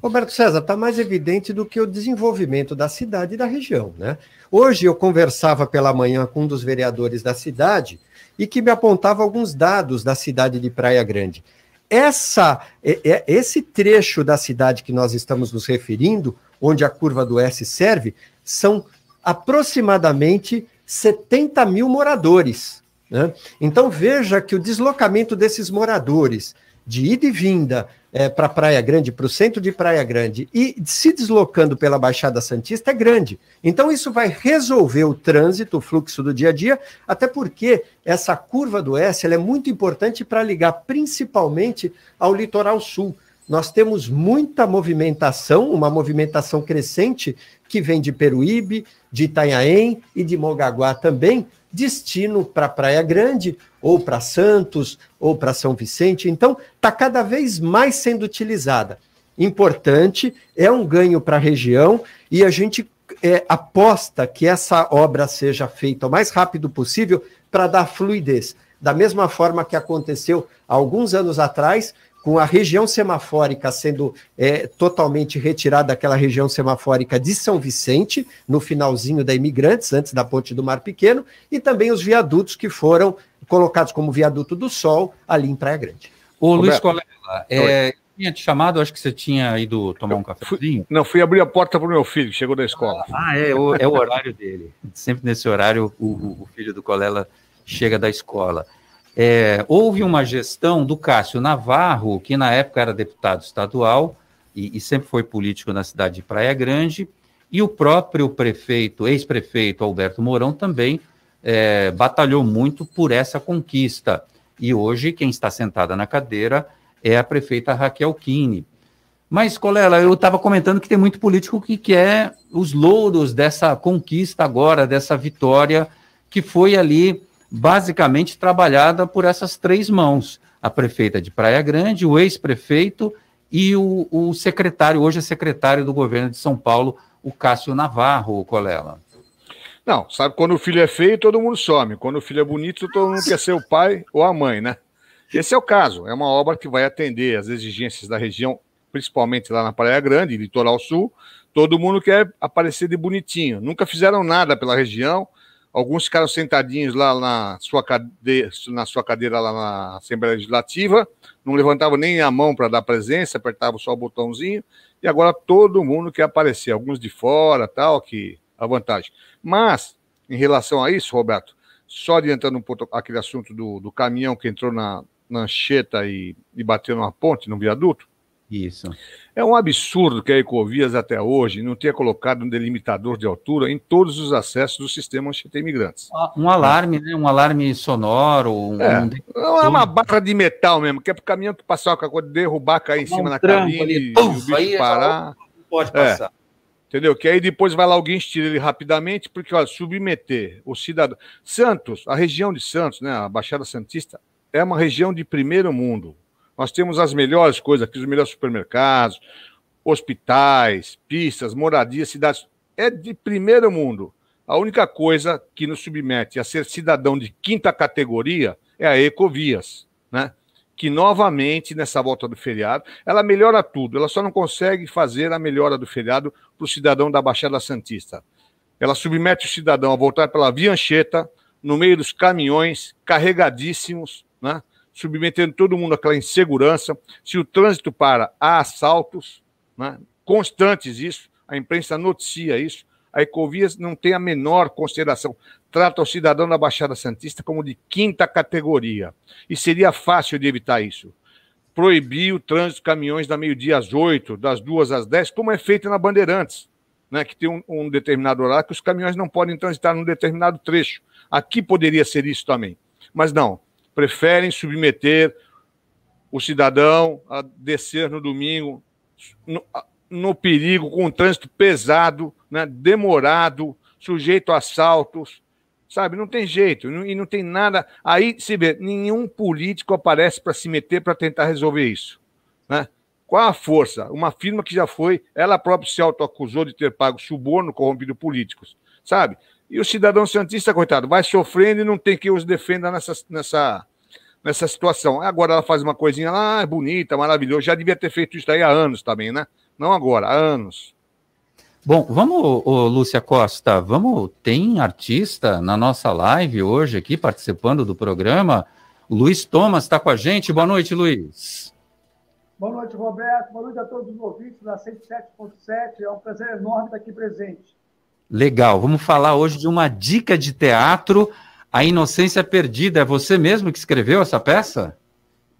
Roberto César, está mais evidente do que o desenvolvimento da cidade e da região. Né? Hoje eu conversava pela manhã com um dos vereadores da cidade e que me apontava alguns dados da cidade de Praia Grande. Essa, esse trecho da cidade que nós estamos nos referindo, onde a curva do S serve, são aproximadamente 70 mil moradores. Né? Então veja que o deslocamento desses moradores de ida e vinda é, para Praia Grande, para o centro de Praia Grande, e se deslocando pela Baixada Santista é grande. Então, isso vai resolver o trânsito, o fluxo do dia a dia, até porque essa curva do S é muito importante para ligar principalmente ao litoral sul. Nós temos muita movimentação, uma movimentação crescente que vem de Peruíbe, de Itanhaém e de Mogaguá também, destino para Praia Grande, ou para Santos, ou para São Vicente. Então, está cada vez mais sendo utilizada. Importante, é um ganho para a região e a gente é, aposta que essa obra seja feita o mais rápido possível para dar fluidez. Da mesma forma que aconteceu alguns anos atrás, com a região semafórica sendo é, totalmente retirada daquela região semafórica de São Vicente, no finalzinho da Imigrantes, antes da Ponte do Mar Pequeno, e também os viadutos que foram colocados como viaduto do Sol ali em Praia Grande. Ô, Luiz Colela, é, tinha te chamado, acho que você tinha ido tomar um cafezinho. Não, fui abrir a porta para o meu filho, que chegou da escola. Ah, é, o, é o horário dele. Sempre nesse horário, o, o filho do Colela chega da escola. É, houve uma gestão do Cássio Navarro, que na época era deputado estadual e, e, sempre foi político na cidade de Praia Grande, e o próprio prefeito, ex-prefeito Alberto Mourão, também é, batalhou muito por essa conquista. E hoje quem está sentada na cadeira é a prefeita Raquel Kine. Mas, Colela, eu estava comentando que tem muito político que quer os louros dessa conquista agora, dessa vitória, que foi ali basicamente trabalhada por essas três mãos: a prefeita de Praia Grande, o ex-prefeito e o, o, secretário, hoje é secretário do governo de São Paulo, o Cássio Navarro, o Colela. Não, sabe, quando o filho é feio, todo mundo some. Quando o filho é bonito, todo mundo quer ser o pai ou a mãe, né? Esse é o caso. É uma obra que vai atender as exigências da região, principalmente lá na Praia Grande, litoral sul. Todo mundo quer aparecer de bonitinho. Nunca fizeram nada pela região, Alguns ficaram sentadinhos lá na sua cadeira, na sua cadeira lá na Assembleia Legislativa, não levantavam nem a mão para dar presença, apertavam só o botãozinho, e agora todo mundo quer aparecer, alguns de fora, tal, que a vantagem. Mas, em relação a isso, Roberto, só adiantando um pouco aquele assunto do, do caminhão que entrou na, na Anchieta e, e bateu numa ponte, no viaduto, isso. É um absurdo que a Ecovias até hoje não tenha colocado um delimitador de altura em todos os acessos do sistema Anchieta Imigrantes. Ah, um alarme, né? Um alarme sonoro. Um, é, um... é uma barra de metal mesmo, que é para o caminhão que passar com a coisa, derrubar, cair em cima um na cabine, ali, e o bicho é parar. Não pode passar. É. Entendeu? Que aí depois vai lá alguém estira ele rapidamente, porque, olha, submeter o cidadão. Santos, a região de Santos, né, a Baixada Santista, é uma região de primeiro mundo. Nós temos as melhores coisas aqui, os melhores supermercados, hospitais, pistas, moradias, cidades. É de primeiro mundo. A única coisa que nos submete a ser cidadão de quinta categoria é a Ecovias, né? que novamente, nessa volta do feriado, ela melhora tudo, ela só não consegue fazer a melhora do feriado para o cidadão da Baixada Santista. Ela submete o cidadão a voltar pela Via Anchieta, no meio dos caminhões carregadíssimos, né? Submetendo todo mundo àquela insegurança. Se o trânsito para, há assaltos, né? constantes isso, a imprensa noticia isso. A Ecovias não tem a menor consideração. Trata o cidadão da Baixada Santista como de quinta categoria. E seria fácil de evitar isso. Proibir o trânsito de caminhões da meio-dia às oito, das duas às dez, como é feito na Bandeirantes, né, que tem um, um determinado horário que os caminhões não podem transitar num determinado trecho. Aqui poderia ser isso também. Mas não, preferem submeter o cidadão a descer no domingo no, no perigo, com um trânsito pesado, né, demorado, sujeito a assaltos, sabe? Não tem jeito, e não tem nada. Aí se vê, nenhum político aparece para se meter para tentar resolver isso. Né? Qual a força? Uma firma que já foi, ela própria se autoacusou de ter pago suborno corrompido políticos, sabe? E o cidadão santista, coitado, vai sofrendo e não tem quem os defenda nessa, nessa, nessa situação. Agora ela faz uma coisinha lá, ah, bonita, maravilhosa. Já devia ter feito isso aí há anos também, né? Não agora, há anos. Bom, vamos, ô, Lúcia Costa, vamos. Tem artista na nossa live hoje aqui participando do programa. O Luiz Thomas está com a gente. Boa noite, Luiz. Boa noite, Roberto. Boa noite a todos os ouvintes da 107.7. É um prazer enorme estar aqui presente. Legal. Vamos falar hoje de uma dica de teatro, A Inocência Perdida. É você mesmo que escreveu essa peça?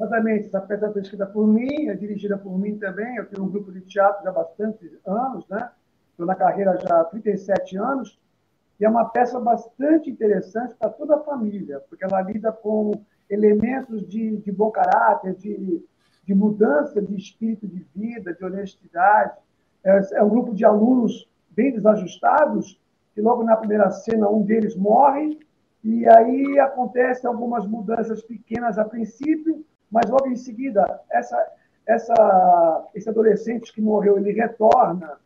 Exatamente, essa peça foi escrita por mim, é dirigida por mim também. Eu tenho um grupo de teatro já há bastante anos, né? Estou na carreira já há 37 anos. E é uma peça bastante interessante para toda a família, porque ela lida com elementos de, de bom caráter, de, de mudança de espírito de vida, de honestidade. É, é um grupo de alunos bem desajustados, que logo na primeira cena um deles morre, e aí acontecem algumas mudanças pequenas a princípio, mas logo em seguida, essa, essa, esse adolescente que morreu, ele retorna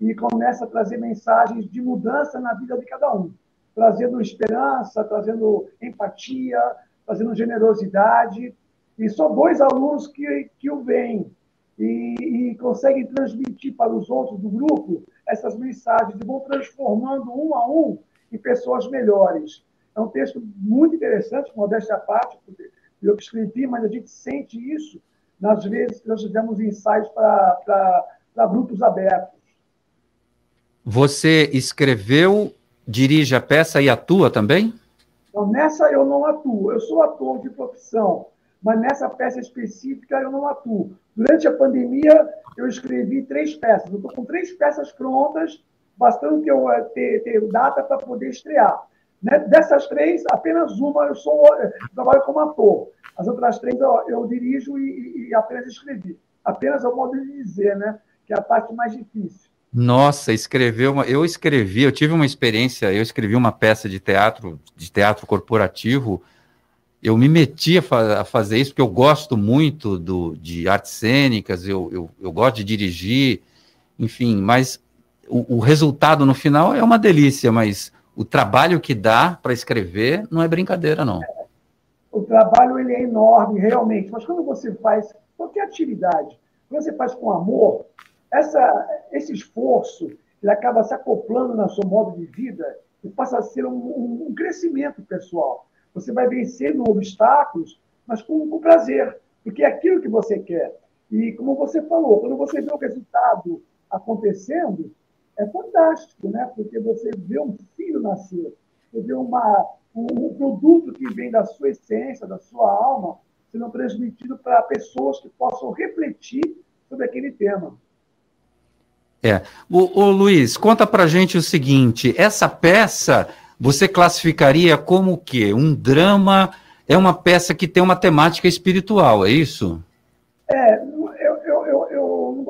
e começa a trazer mensagens de mudança na vida de cada um, trazendo esperança, trazendo empatia, trazendo generosidade. E só dois alunos que, que o veem e, e conseguem transmitir para os outros do grupo essas mensagens e vão transformando um a um em pessoas melhores. É um texto muito interessante, modéstia à parte, eu que escrevi, mas a gente sente isso nas vezes que nós fizemos ensaios para grupos abertos. Você escreveu, dirige a peça e atua também? Não, nessa eu não atuo. Eu sou ator de profissão, mas nessa peça específica eu não atuo. Durante a pandemia, eu escrevi três peças. Eu estou com três peças prontas, bastando que eu eh, ter, ter data para poder estrear. Né? Dessas três, apenas uma eu sou eu trabalho como ator. As outras três eu, eu dirijo e, e, apenas escrevi. Apenas o modo de dizer, né? Que é a parte mais difícil. Nossa, escreveu uma. Eu escrevi, eu tive uma experiência, eu escrevi uma peça de teatro, de teatro corporativo. Eu me meti a, fa a fazer isso porque eu gosto muito do, de artes cênicas, eu, eu, eu gosto de dirigir, enfim, mas o, o resultado no final é uma delícia, mas o trabalho que dá para escrever não é brincadeira, não. O trabalho ele é enorme, realmente. Mas quando você faz qualquer atividade, quando você faz com amor, essa, esse esforço ele acaba se acoplando no seu modo de vida e passa a ser um, um, um crescimento pessoal. Você vai vencendo obstáculos, mas com, com prazer, porque é aquilo que você quer. E como você falou, quando você vê o resultado acontecendo, é fantástico, né? Porque você vê um filho nascer, você vê uma, um, um produto que vem da sua essência, da sua alma, sendo transmitido para pessoas que possam refletir sobre aquele tema. É. O, o Luiz, conta para gente o seguinte: essa peça você classificaria como o quê? Um drama? É uma peça que tem uma temática espiritual, é isso? É,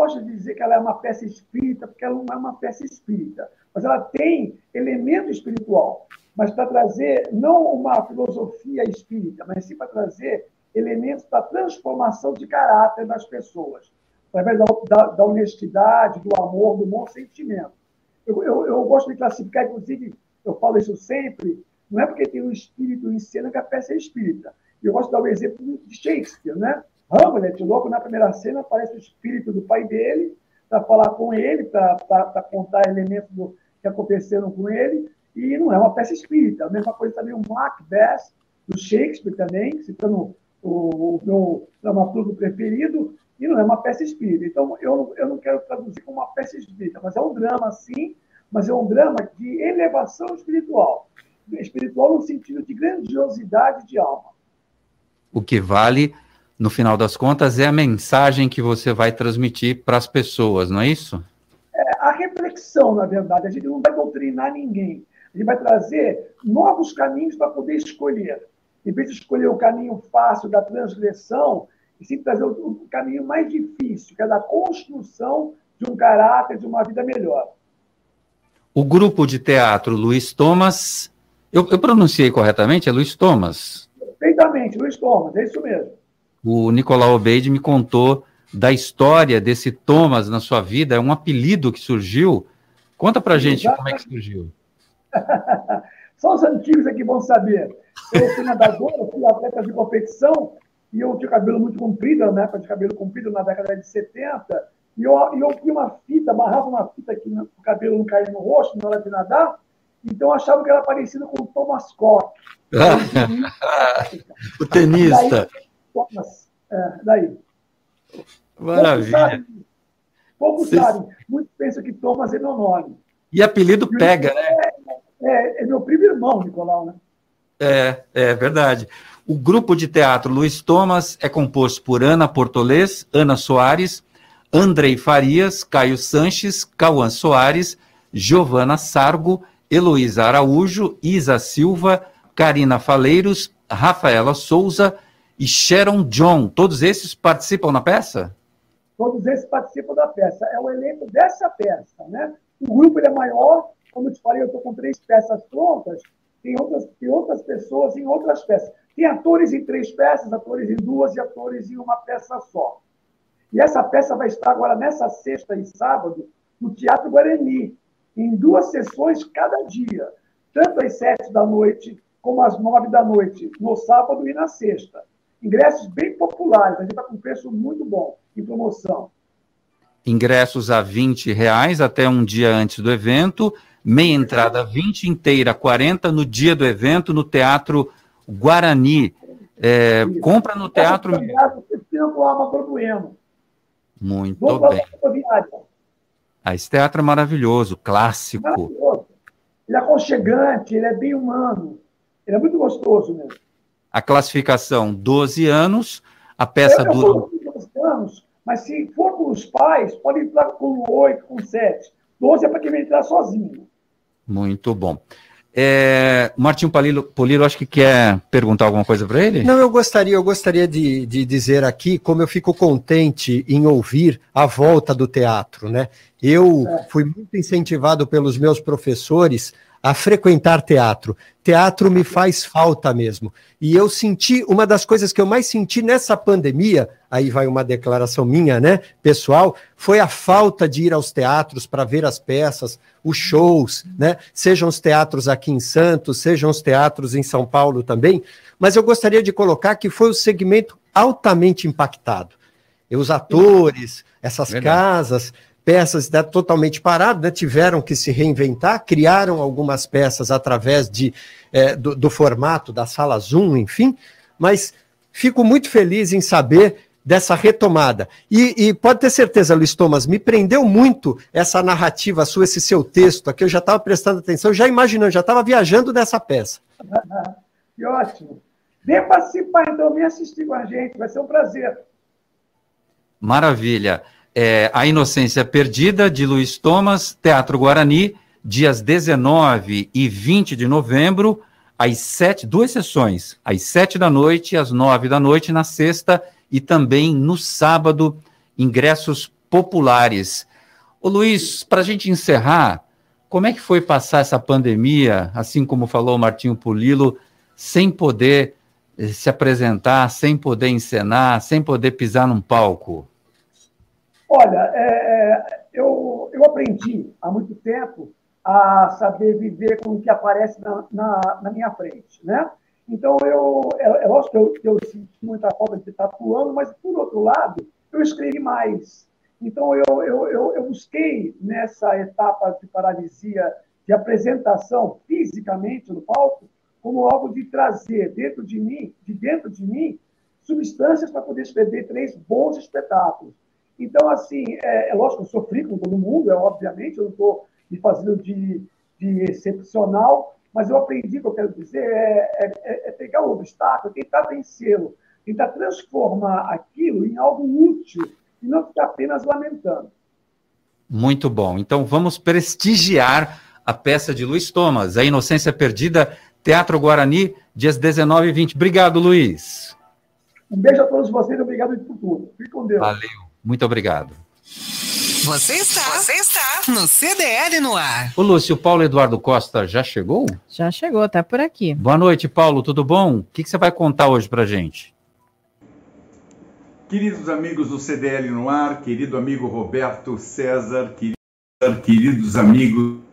gosto de dizer que ela é uma peça espírita, porque ela não é uma peça espírita, mas ela tem elemento espiritual, mas para trazer não uma filosofia espírita, mas sim para trazer elementos da transformação de caráter das pessoas, através da, da, da honestidade, do amor, do bom sentimento. Eu, eu, eu, gosto de classificar, inclusive, eu falo isso sempre, não é porque tem um espírito em cena que a peça é espírita. Eu gosto de dar o um exemplo de Shakespeare, né? Hamlet, logo na primeira cena, aparece o espírito do pai dele para falar com ele, para contar elementos do, que aconteceram com ele, e não é uma peça espírita. A mesma coisa também o Macbeth, do Shakespeare também, citando o, o meu dramaturgo preferido, e não é uma peça espírita. Então, eu, eu não quero traduzir como uma peça espírita, mas é um drama, sim, mas é um drama de elevação espiritual. Espiritual no sentido de grandiosidade de alma. O que vale no final das contas, é a mensagem que você vai transmitir para as pessoas, não é isso? É a reflexão, na verdade. A gente não vai doutrinar ninguém. A gente vai trazer novos caminhos para poder escolher. Em vez de escolher o caminho fácil da transgressão, e sim trazer o, caminho mais difícil, que é da construção de um caráter, de uma vida melhor. O grupo de teatro Luiz Thomas, eu, eu pronunciei corretamente? É Luiz Thomas? Perfeitamente, Luiz Thomas, é isso mesmo o Nicolau Obeide me contou da história desse Thomas na sua vida, é um apelido que surgiu. Conta pra gente como é que surgiu. <laughs> Só os antigos é que vão saber. Eu fui nadador, fui atleta de competição, e eu tinha cabelo muito comprido, na época de cabelo comprido, na década de 70, e eu, eu fui uma fita, amarrava uma fita aqui, no, o cabelo não caía no rosto na hora de nadar, então eu achava que era parecido com o Thomas Koch. <laughs> o tenista. Daí, Thomas. É, daí. Maravilha. Poucos sabem. Sabe. Muitos pensam que Thomas é meu nome. E apelido pega, né? É, é, é, meu primo irmão, Nicolau, né? É, é verdade. O grupo de teatro Luiz Thomas é composto por Ana Portolês, Ana Soares, Andrei Farias, Caio Sanches, Cauã Soares, Giovana Sargo, Heloísa Araújo, Isa Silva, Karina Faleiros, Rafaela Souza e Sharon John. Todos esses participam na peça? Todos esses participam da peça. É o elenco dessa peça, né? O grupo é maior, como eu te falei, eu estou com três peças prontas, tem outras, tem outras pessoas em outras peças. Tem atores em três peças, atores em duas e atores em uma peça só. E essa peça vai estar agora nessa sexta e sábado no Teatro Guarani, em duas sessões cada dia, tanto às sete da noite como às nove da noite, no sábado e na sexta. Ingressos bem populares, a gente está com preço muito bom em promoção. Ingressos a 20 reais até um dia antes do evento, meia entrada 20, inteira 40 no dia do evento no Teatro Guarani. É, compra no teatro. Muito bem. Ah, esse teatro é maravilhoso, clássico. Maravilhoso. Ele é aconchegante, ele é bem humano. Ele é muito gostoso mesmo. A classificação, 12 anos. A peça eu, dura. 12 anos, mas se for com os pais, pode entrar com 8, com 7. 12 é para quem vai entrar sozinho. Muito bom. É, Martinho Polilo, Polilo, acho que quer perguntar alguma coisa para ele? Não, eu gostaria, eu gostaria de, de dizer aqui como eu fico contente em ouvir a volta do teatro, né? Eu é. fui muito incentivado pelos meus professores a frequentar teatro. Teatro me faz falta mesmo. E eu senti, uma das coisas que eu mais senti nessa pandemia, aí vai uma declaração minha, né, pessoal, foi a falta de ir aos teatros para ver as peças, os shows, né, sejam os teatros aqui em Santos, sejam os teatros em São Paulo também, mas eu gostaria de colocar que foi o segmento altamente impactado. E os atores, essas Verdade. casas, peças né, totalmente paradas, né, tiveram que se reinventar, criaram algumas peças através de, é, do, do, formato da sala Zoom, enfim, mas fico muito feliz em saber dessa retomada. E, e, pode ter certeza, Luiz Thomas, me prendeu muito essa narrativa sua, esse seu texto aqui, eu já estava prestando atenção, já imaginando, já estava viajando nessa peça. <laughs> que ótimo. Vem participar, então, vem assistir com a gente, vai ser um prazer. Maravilha é, A Inocência Perdida, de Luiz Thomas, Teatro Guarani, dias 19 e 20 de novembro, às sete, duas sessões, às sete da noite e às nove da noite na sexta e também no sábado, ingressos populares. Ô Luiz, para a gente encerrar, como é que foi passar essa pandemia, assim como falou o Martinho Pulilo, sem poder eh, se apresentar, sem poder encenar, sem poder pisar num palco? Olha, é, é, eu, eu aprendi há muito tempo a saber viver com o que aparece na, na, na minha frente, né? Então, eu, é, é lógico que eu, que eu senti muita falta de estar atuando, mas, por outro lado, eu escrevi mais. Então, eu, eu, eu, eu busquei, nessa etapa de paralisia de apresentação fisicamente no palco, como algo de trazer dentro de mim, de dentro de mim, substâncias para poder escrever três bons espetáculos. Então, assim, é, é lógico, eu sofri com todo mundo, é obviamente, eu não estou me fazendo de, de excepcional, mas eu aprendi, o que eu quero dizer, é, é, é pegar o obstáculo, tentar vencê-lo, tentar transformar aquilo em algo útil e não ficar apenas lamentando. Muito bom. Então, vamos prestigiar a peça de Luiz Thomas, A Inocência Perdida, Teatro Guarani, dias 19 e 20. Obrigado, Luiz. Um beijo a todos vocês, obrigado por tudo. Fique com Deus. Valeu. Muito obrigado. Você está, você está no CDL no ar. Ô, Lúcio, o Paulo Eduardo Costa já chegou? Já chegou, tá por aqui. Boa noite, Paulo, tudo bom? O que, que você vai contar hoje pra gente? Queridos amigos do CDL no ar, querido amigo Roberto César, queridos amigos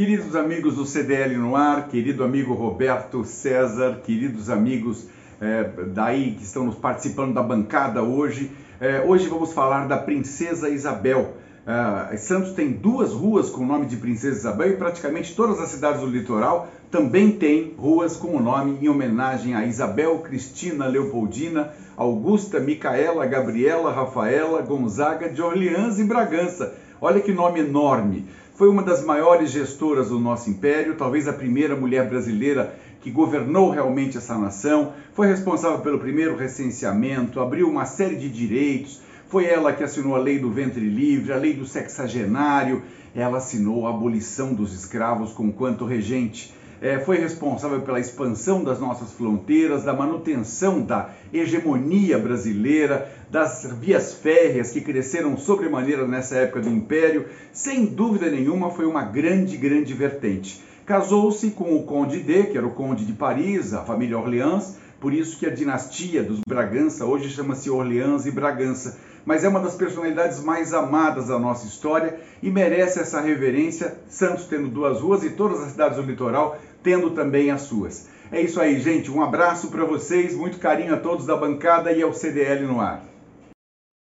Queridos amigos do CDL no ar, querido amigo Roberto César, queridos amigos é, daí que estão nos participando da bancada hoje, é, hoje vamos falar da Princesa Isabel. Uh, Santos tem duas ruas com o nome de Princesa Isabel e praticamente todas as cidades do litoral também têm ruas com o nome em homenagem a Isabel, Cristina, Leopoldina, Augusta, Micaela, Gabriela, Rafaela, Gonzaga de Orleans e Bragança. Olha que nome enorme! Foi uma das maiores gestoras do nosso império, talvez a primeira mulher brasileira que governou realmente essa nação, foi responsável pelo primeiro recenseamento, abriu uma série de direitos, foi ela que assinou a lei do ventre livre, a lei do sexagenário, ela assinou a abolição dos escravos com quanto regente. É, foi responsável pela expansão das nossas fronteiras, da manutenção da hegemonia brasileira, das vias férreas que cresceram sobremaneira nessa época do Império. Sem dúvida nenhuma, foi uma grande, grande vertente. Casou-se com o Conde D, que era o Conde de Paris, a família Orleans, por isso que a dinastia dos Bragança hoje chama-se Orleans e Bragança. Mas é uma das personalidades mais amadas da nossa história e merece essa reverência, Santos tendo duas ruas e todas as cidades do litoral tendo também as suas. É isso aí, gente. Um abraço para vocês, muito carinho a todos da bancada e ao CDL no ar.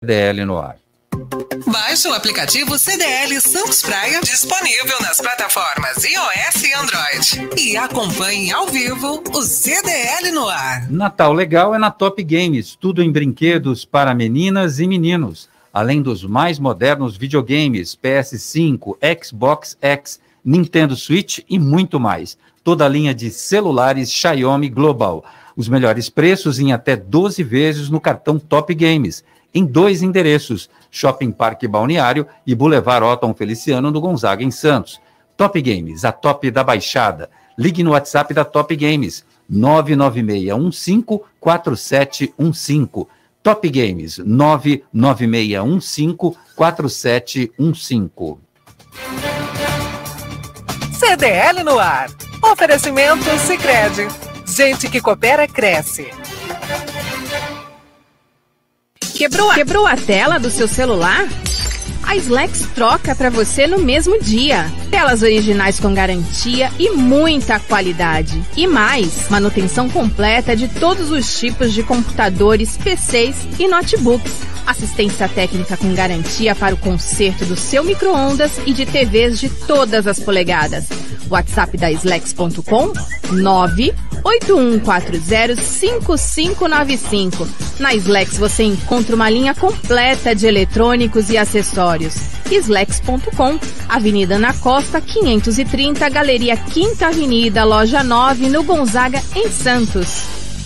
CDL no ar. Baixe o aplicativo CDL Santos Praia, disponível nas plataformas iOS e Android. E acompanhe ao vivo o CDL no ar. Natal legal é na Top Games, tudo em brinquedos para meninas e meninos. Além dos mais modernos videogames, PS5, Xbox X, Nintendo Switch e muito mais. Toda a linha de celulares Xiaomi Global. Os melhores preços em até 12 vezes no cartão Top Games em dois endereços: Shopping Parque Balneário e Boulevard Otton Feliciano no Gonzaga, em Santos. Top Games, a top da Baixada. Ligue no WhatsApp da Top Games, 996154715. Top Games, 996154715. CDL no ar. Oferecimento Sicredi. Gente que coopera cresce. Quebrou a, quebrou a tela do seu celular? A Slex troca para você no mesmo dia. Telas originais com garantia e muita qualidade. E mais, manutenção completa de todos os tipos de computadores, PCs e notebooks. Assistência técnica com garantia para o conserto do seu micro-ondas e de TVs de todas as polegadas. WhatsApp da Slex.com 981405595. Na Slex você encontra uma linha completa de eletrônicos e acessórios. Slex.com, Avenida na Costa 530, Galeria Quinta Avenida, Loja 9, no Gonzaga, em Santos.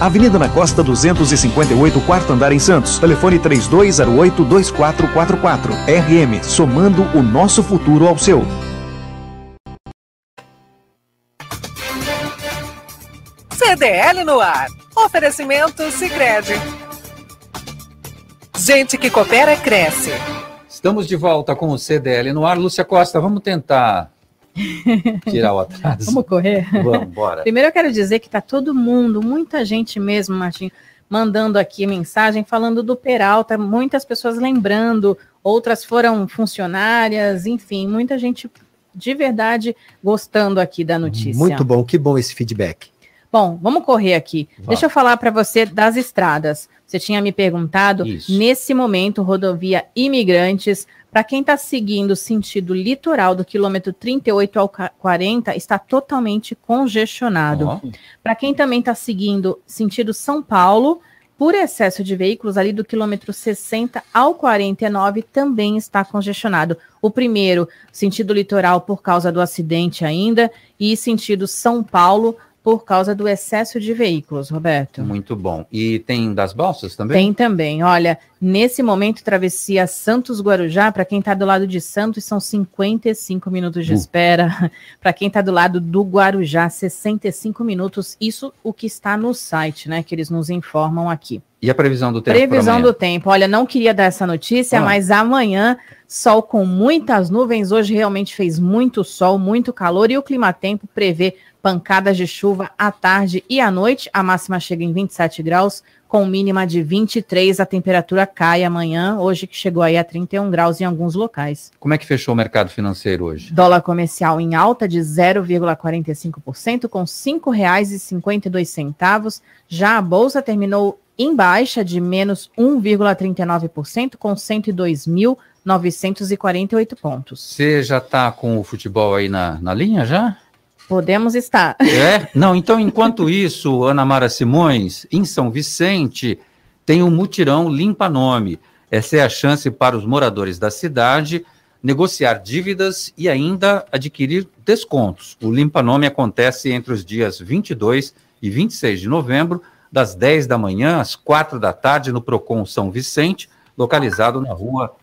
Avenida na Costa 258, quarto andar em Santos. Telefone 3208-2444. RM, somando o nosso futuro ao seu. CDL no ar. Oferecimento Sicredi. Gente que coopera cresce. Estamos de volta com o CDL no ar. Lúcia Costa, vamos tentar <laughs> tirar o atraso. Vamos correr? Vamos, bora. Primeiro eu quero dizer que está todo mundo, muita gente mesmo, Martim, mandando aqui mensagem falando do Peralta, muitas pessoas lembrando, outras foram funcionárias, enfim, muita gente de verdade gostando aqui da notícia. Muito bom, que bom esse feedback. Bom, vamos correr aqui. Deixa eu falar para você das estradas. Você tinha me perguntado, Isso. nesse momento, rodovia Imigrantes, para quem está seguindo o sentido litoral do quilômetro 38 ao 40, está totalmente congestionado. Para quem também está seguindo sentido São Paulo, por excesso de veículos, ali do quilômetro 60 ao 49, também está congestionado. O primeiro, sentido litoral, por causa do acidente ainda, e sentido São Paulo, por causa do excesso de veículos, Roberto. Muito bom. E tem das balsas também? Tem também. Olha, nesse momento, travessia Santos-Guarujá, para quem está do lado de Santos, são 55 minutos de Uh. espera. <laughs> Para quem está do lado do Guarujá, 65 minutos. Isso o que está no site, né? Que eles nos informam aqui. E a previsão do tempo? Previsão do tempo. Olha, não queria dar essa notícia, Ah. mas amanhã, sol com muitas nuvens. Hoje realmente fez muito sol, muito calor e o clima-tempo prevê pancadas de chuva à tarde e à noite. A máxima chega em 27 graus, com mínima de 23. A temperatura cai amanhã, hoje que chegou aí a 31 graus em alguns locais. Como é que fechou o mercado financeiro hoje? Dólar comercial em alta de 0,45%, com R$ 5,52. Já a bolsa terminou em baixa de menos 1,39%, com 102.948 pontos. Você já está com o futebol aí na, na linha já? Podemos estar. É? Não, então, enquanto isso, Ana Mara Simões, em São Vicente, tem um mutirão Limpa Nome. Essa é a chance para os moradores da cidade negociar dívidas e ainda adquirir descontos. O Limpa Nome acontece entre os dias 22 e 26 de novembro, das 10 da manhã às 4 da tarde, no Procon São Vicente, localizado na rua,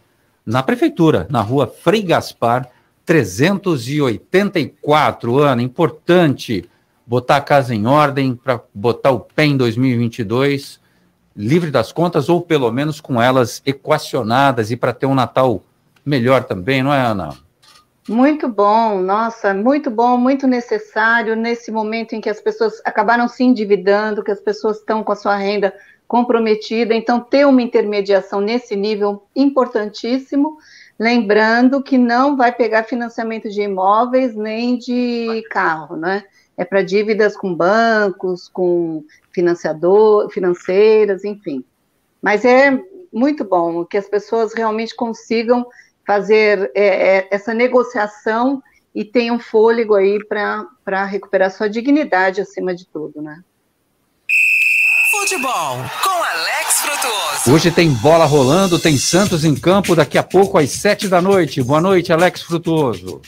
na prefeitura, na rua Frei Gaspar, 384, Ana, importante botar a casa em ordem para botar o pé em 2022 livre das contas ou pelo menos com elas equacionadas e para ter um Natal melhor também, não é, Ana? Muito bom, nossa, muito bom, muito necessário nesse momento em que as pessoas acabaram se endividando, que as pessoas estão com a sua renda comprometida, então ter uma intermediação nesse nível importantíssimo Lembrando que não vai pegar financiamento de imóveis nem de carro, né? É para dívidas com bancos, com financiador, financeiras, enfim. Mas é muito bom que as pessoas realmente consigam fazer é, é, essa negociação e tenham fôlego aí para recuperar sua dignidade acima de tudo, né? Futebol com Alex Frutuoso. Hoje tem bola rolando, tem Santos em campo daqui a pouco às sete da noite. Boa noite, Alex Frutuoso.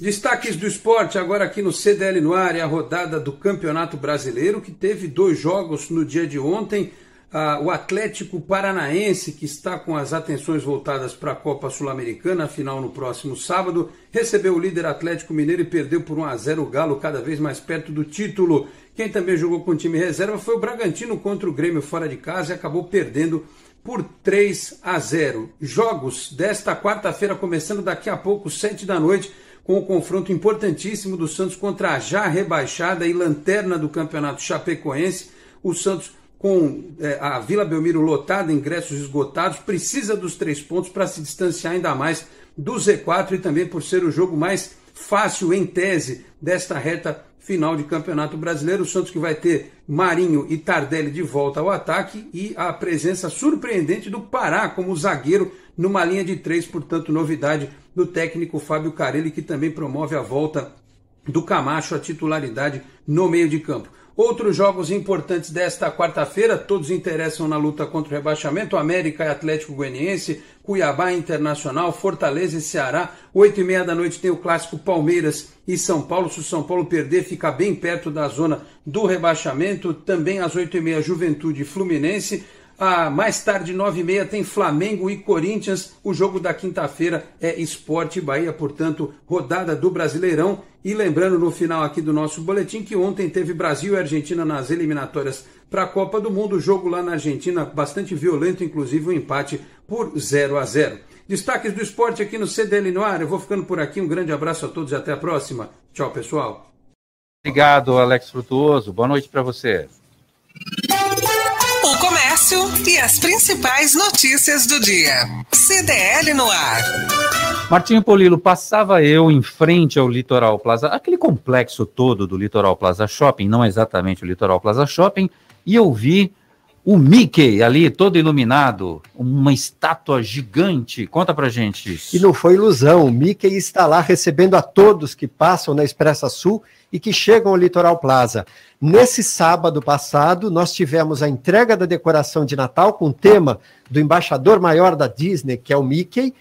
Destaques do esporte agora aqui no CDL no ar é a rodada do Campeonato Brasileiro que teve dois jogos no dia de ontem. Ah, o Atlético Paranaense, que está com as atenções voltadas para a Copa Sul-Americana, final no próximo sábado, recebeu o líder Atlético Mineiro e perdeu por 1 a 0 o Galo, cada vez mais perto do título. Quem também jogou com o time reserva foi o Bragantino contra o Grêmio fora de casa e acabou perdendo por 3 a 0. Jogos desta quarta-feira, começando daqui a pouco, 7 da noite, com o confronto importantíssimo do Santos contra a já rebaixada e lanterna do campeonato chapecoense. O Santos, com é, a Vila Belmiro lotada, ingressos esgotados, precisa dos três pontos para se distanciar ainda mais do Z4 e também por ser o jogo mais fácil, em tese, desta reta final de Campeonato Brasileiro. O Santos que vai ter Marinho e Tardelli de volta ao ataque e a presença surpreendente do Pará como zagueiro numa linha de três, portanto, novidade do técnico Fábio Carelli, que também promove a volta do Camacho à titularidade no meio de campo. Outros jogos importantes desta quarta-feira, todos interessam na luta contra o rebaixamento: América e Atlético Goianiense, Cuiabá Internacional, Fortaleza e Ceará. Oito e meia da noite tem o clássico Palmeiras e São Paulo. Se o São Paulo perder, fica bem perto da zona do rebaixamento. Também às oito e meia, Juventude e Fluminense. Ah, mais tarde, nove e meia, tem Flamengo e Corinthians. O jogo da quinta-feira é Esporte Bahia, portanto, rodada do Brasileirão. E lembrando no final aqui do nosso boletim que ontem teve Brasil e Argentina nas eliminatórias para a Copa do Mundo. Jogo lá na Argentina bastante violento, inclusive um empate por 0 a 0. Destaques do esporte aqui no CDL no ar. Eu vou ficando por aqui. Um grande abraço a todos e até a próxima. Tchau, pessoal. Obrigado, Alex Frutuoso. Boa noite para você o comércio e as principais notícias do dia. CDL no ar. Martinho Polilo, passava eu em frente ao Litoral Plaza, aquele complexo todo do Litoral Plaza Shopping, não exatamente o Litoral Plaza Shopping, e eu vi o Mickey ali, todo iluminado, uma estátua gigante. Conta pra gente isso. E não foi ilusão, o Mickey está lá recebendo a todos que passam na Expressa Sul e que chegam ao Litoral Plaza. Nesse sábado passado, nós tivemos a entrega da decoração de Natal com o tema do embaixador maior da Disney, que é o Mickey,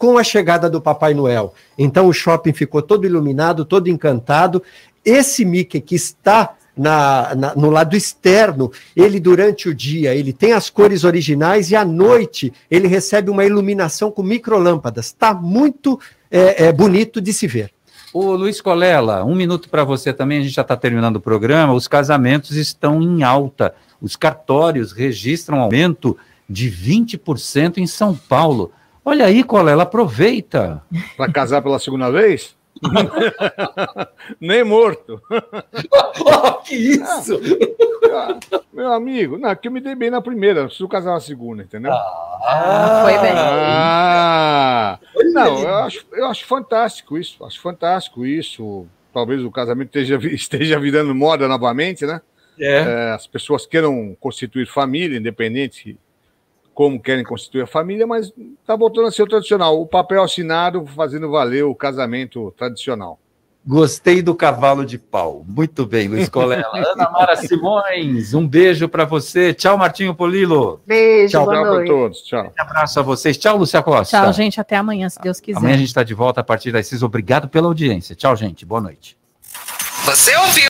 com a chegada do Papai Noel. Então o shopping ficou todo iluminado, todo encantado. Esse Mickey que está na, na, no lado externo, ele durante o dia ele tem as cores originais e à noite ele recebe uma iluminação com microlâmpadas. Está muito é, é, bonito de se ver. Ô Luiz Colela, um minuto para você também, a gente já está terminando o programa. Os casamentos estão em alta. Os cartórios registram aumento de 20% em São Paulo. Olha aí, Colela, aproveita. Para casar pela segunda vez? <laughs> Nem morto. oh, que isso? Ah, meu amigo, não, que eu me dei bem na primeira, preciso casar na segunda, entendeu? Ah, foi bem. Ah, não, eu acho, eu acho fantástico isso, acho fantástico isso. Talvez o casamento esteja, <laughs> esteja virando moda novamente, né? É. É, as pessoas queiram constituir família, independente como querem constituir a família, mas está voltando a ser o tradicional. O papel assinado fazendo valer o casamento tradicional. Gostei do cavalo de pau. Muito bem, Luiz Colela. <laughs> Ana Mara Simões, um beijo para você. Tchau, Martinho Polilo. Beijo, Tchau, boa para todos. Tchau. Um abraço a vocês. Tchau, Lúcia Costa. Tchau, gente. Até amanhã, se Deus quiser. Amanhã a gente está de volta a partir das seis. Obrigado pela audiência. Tchau, gente. Boa noite. Você ouviu?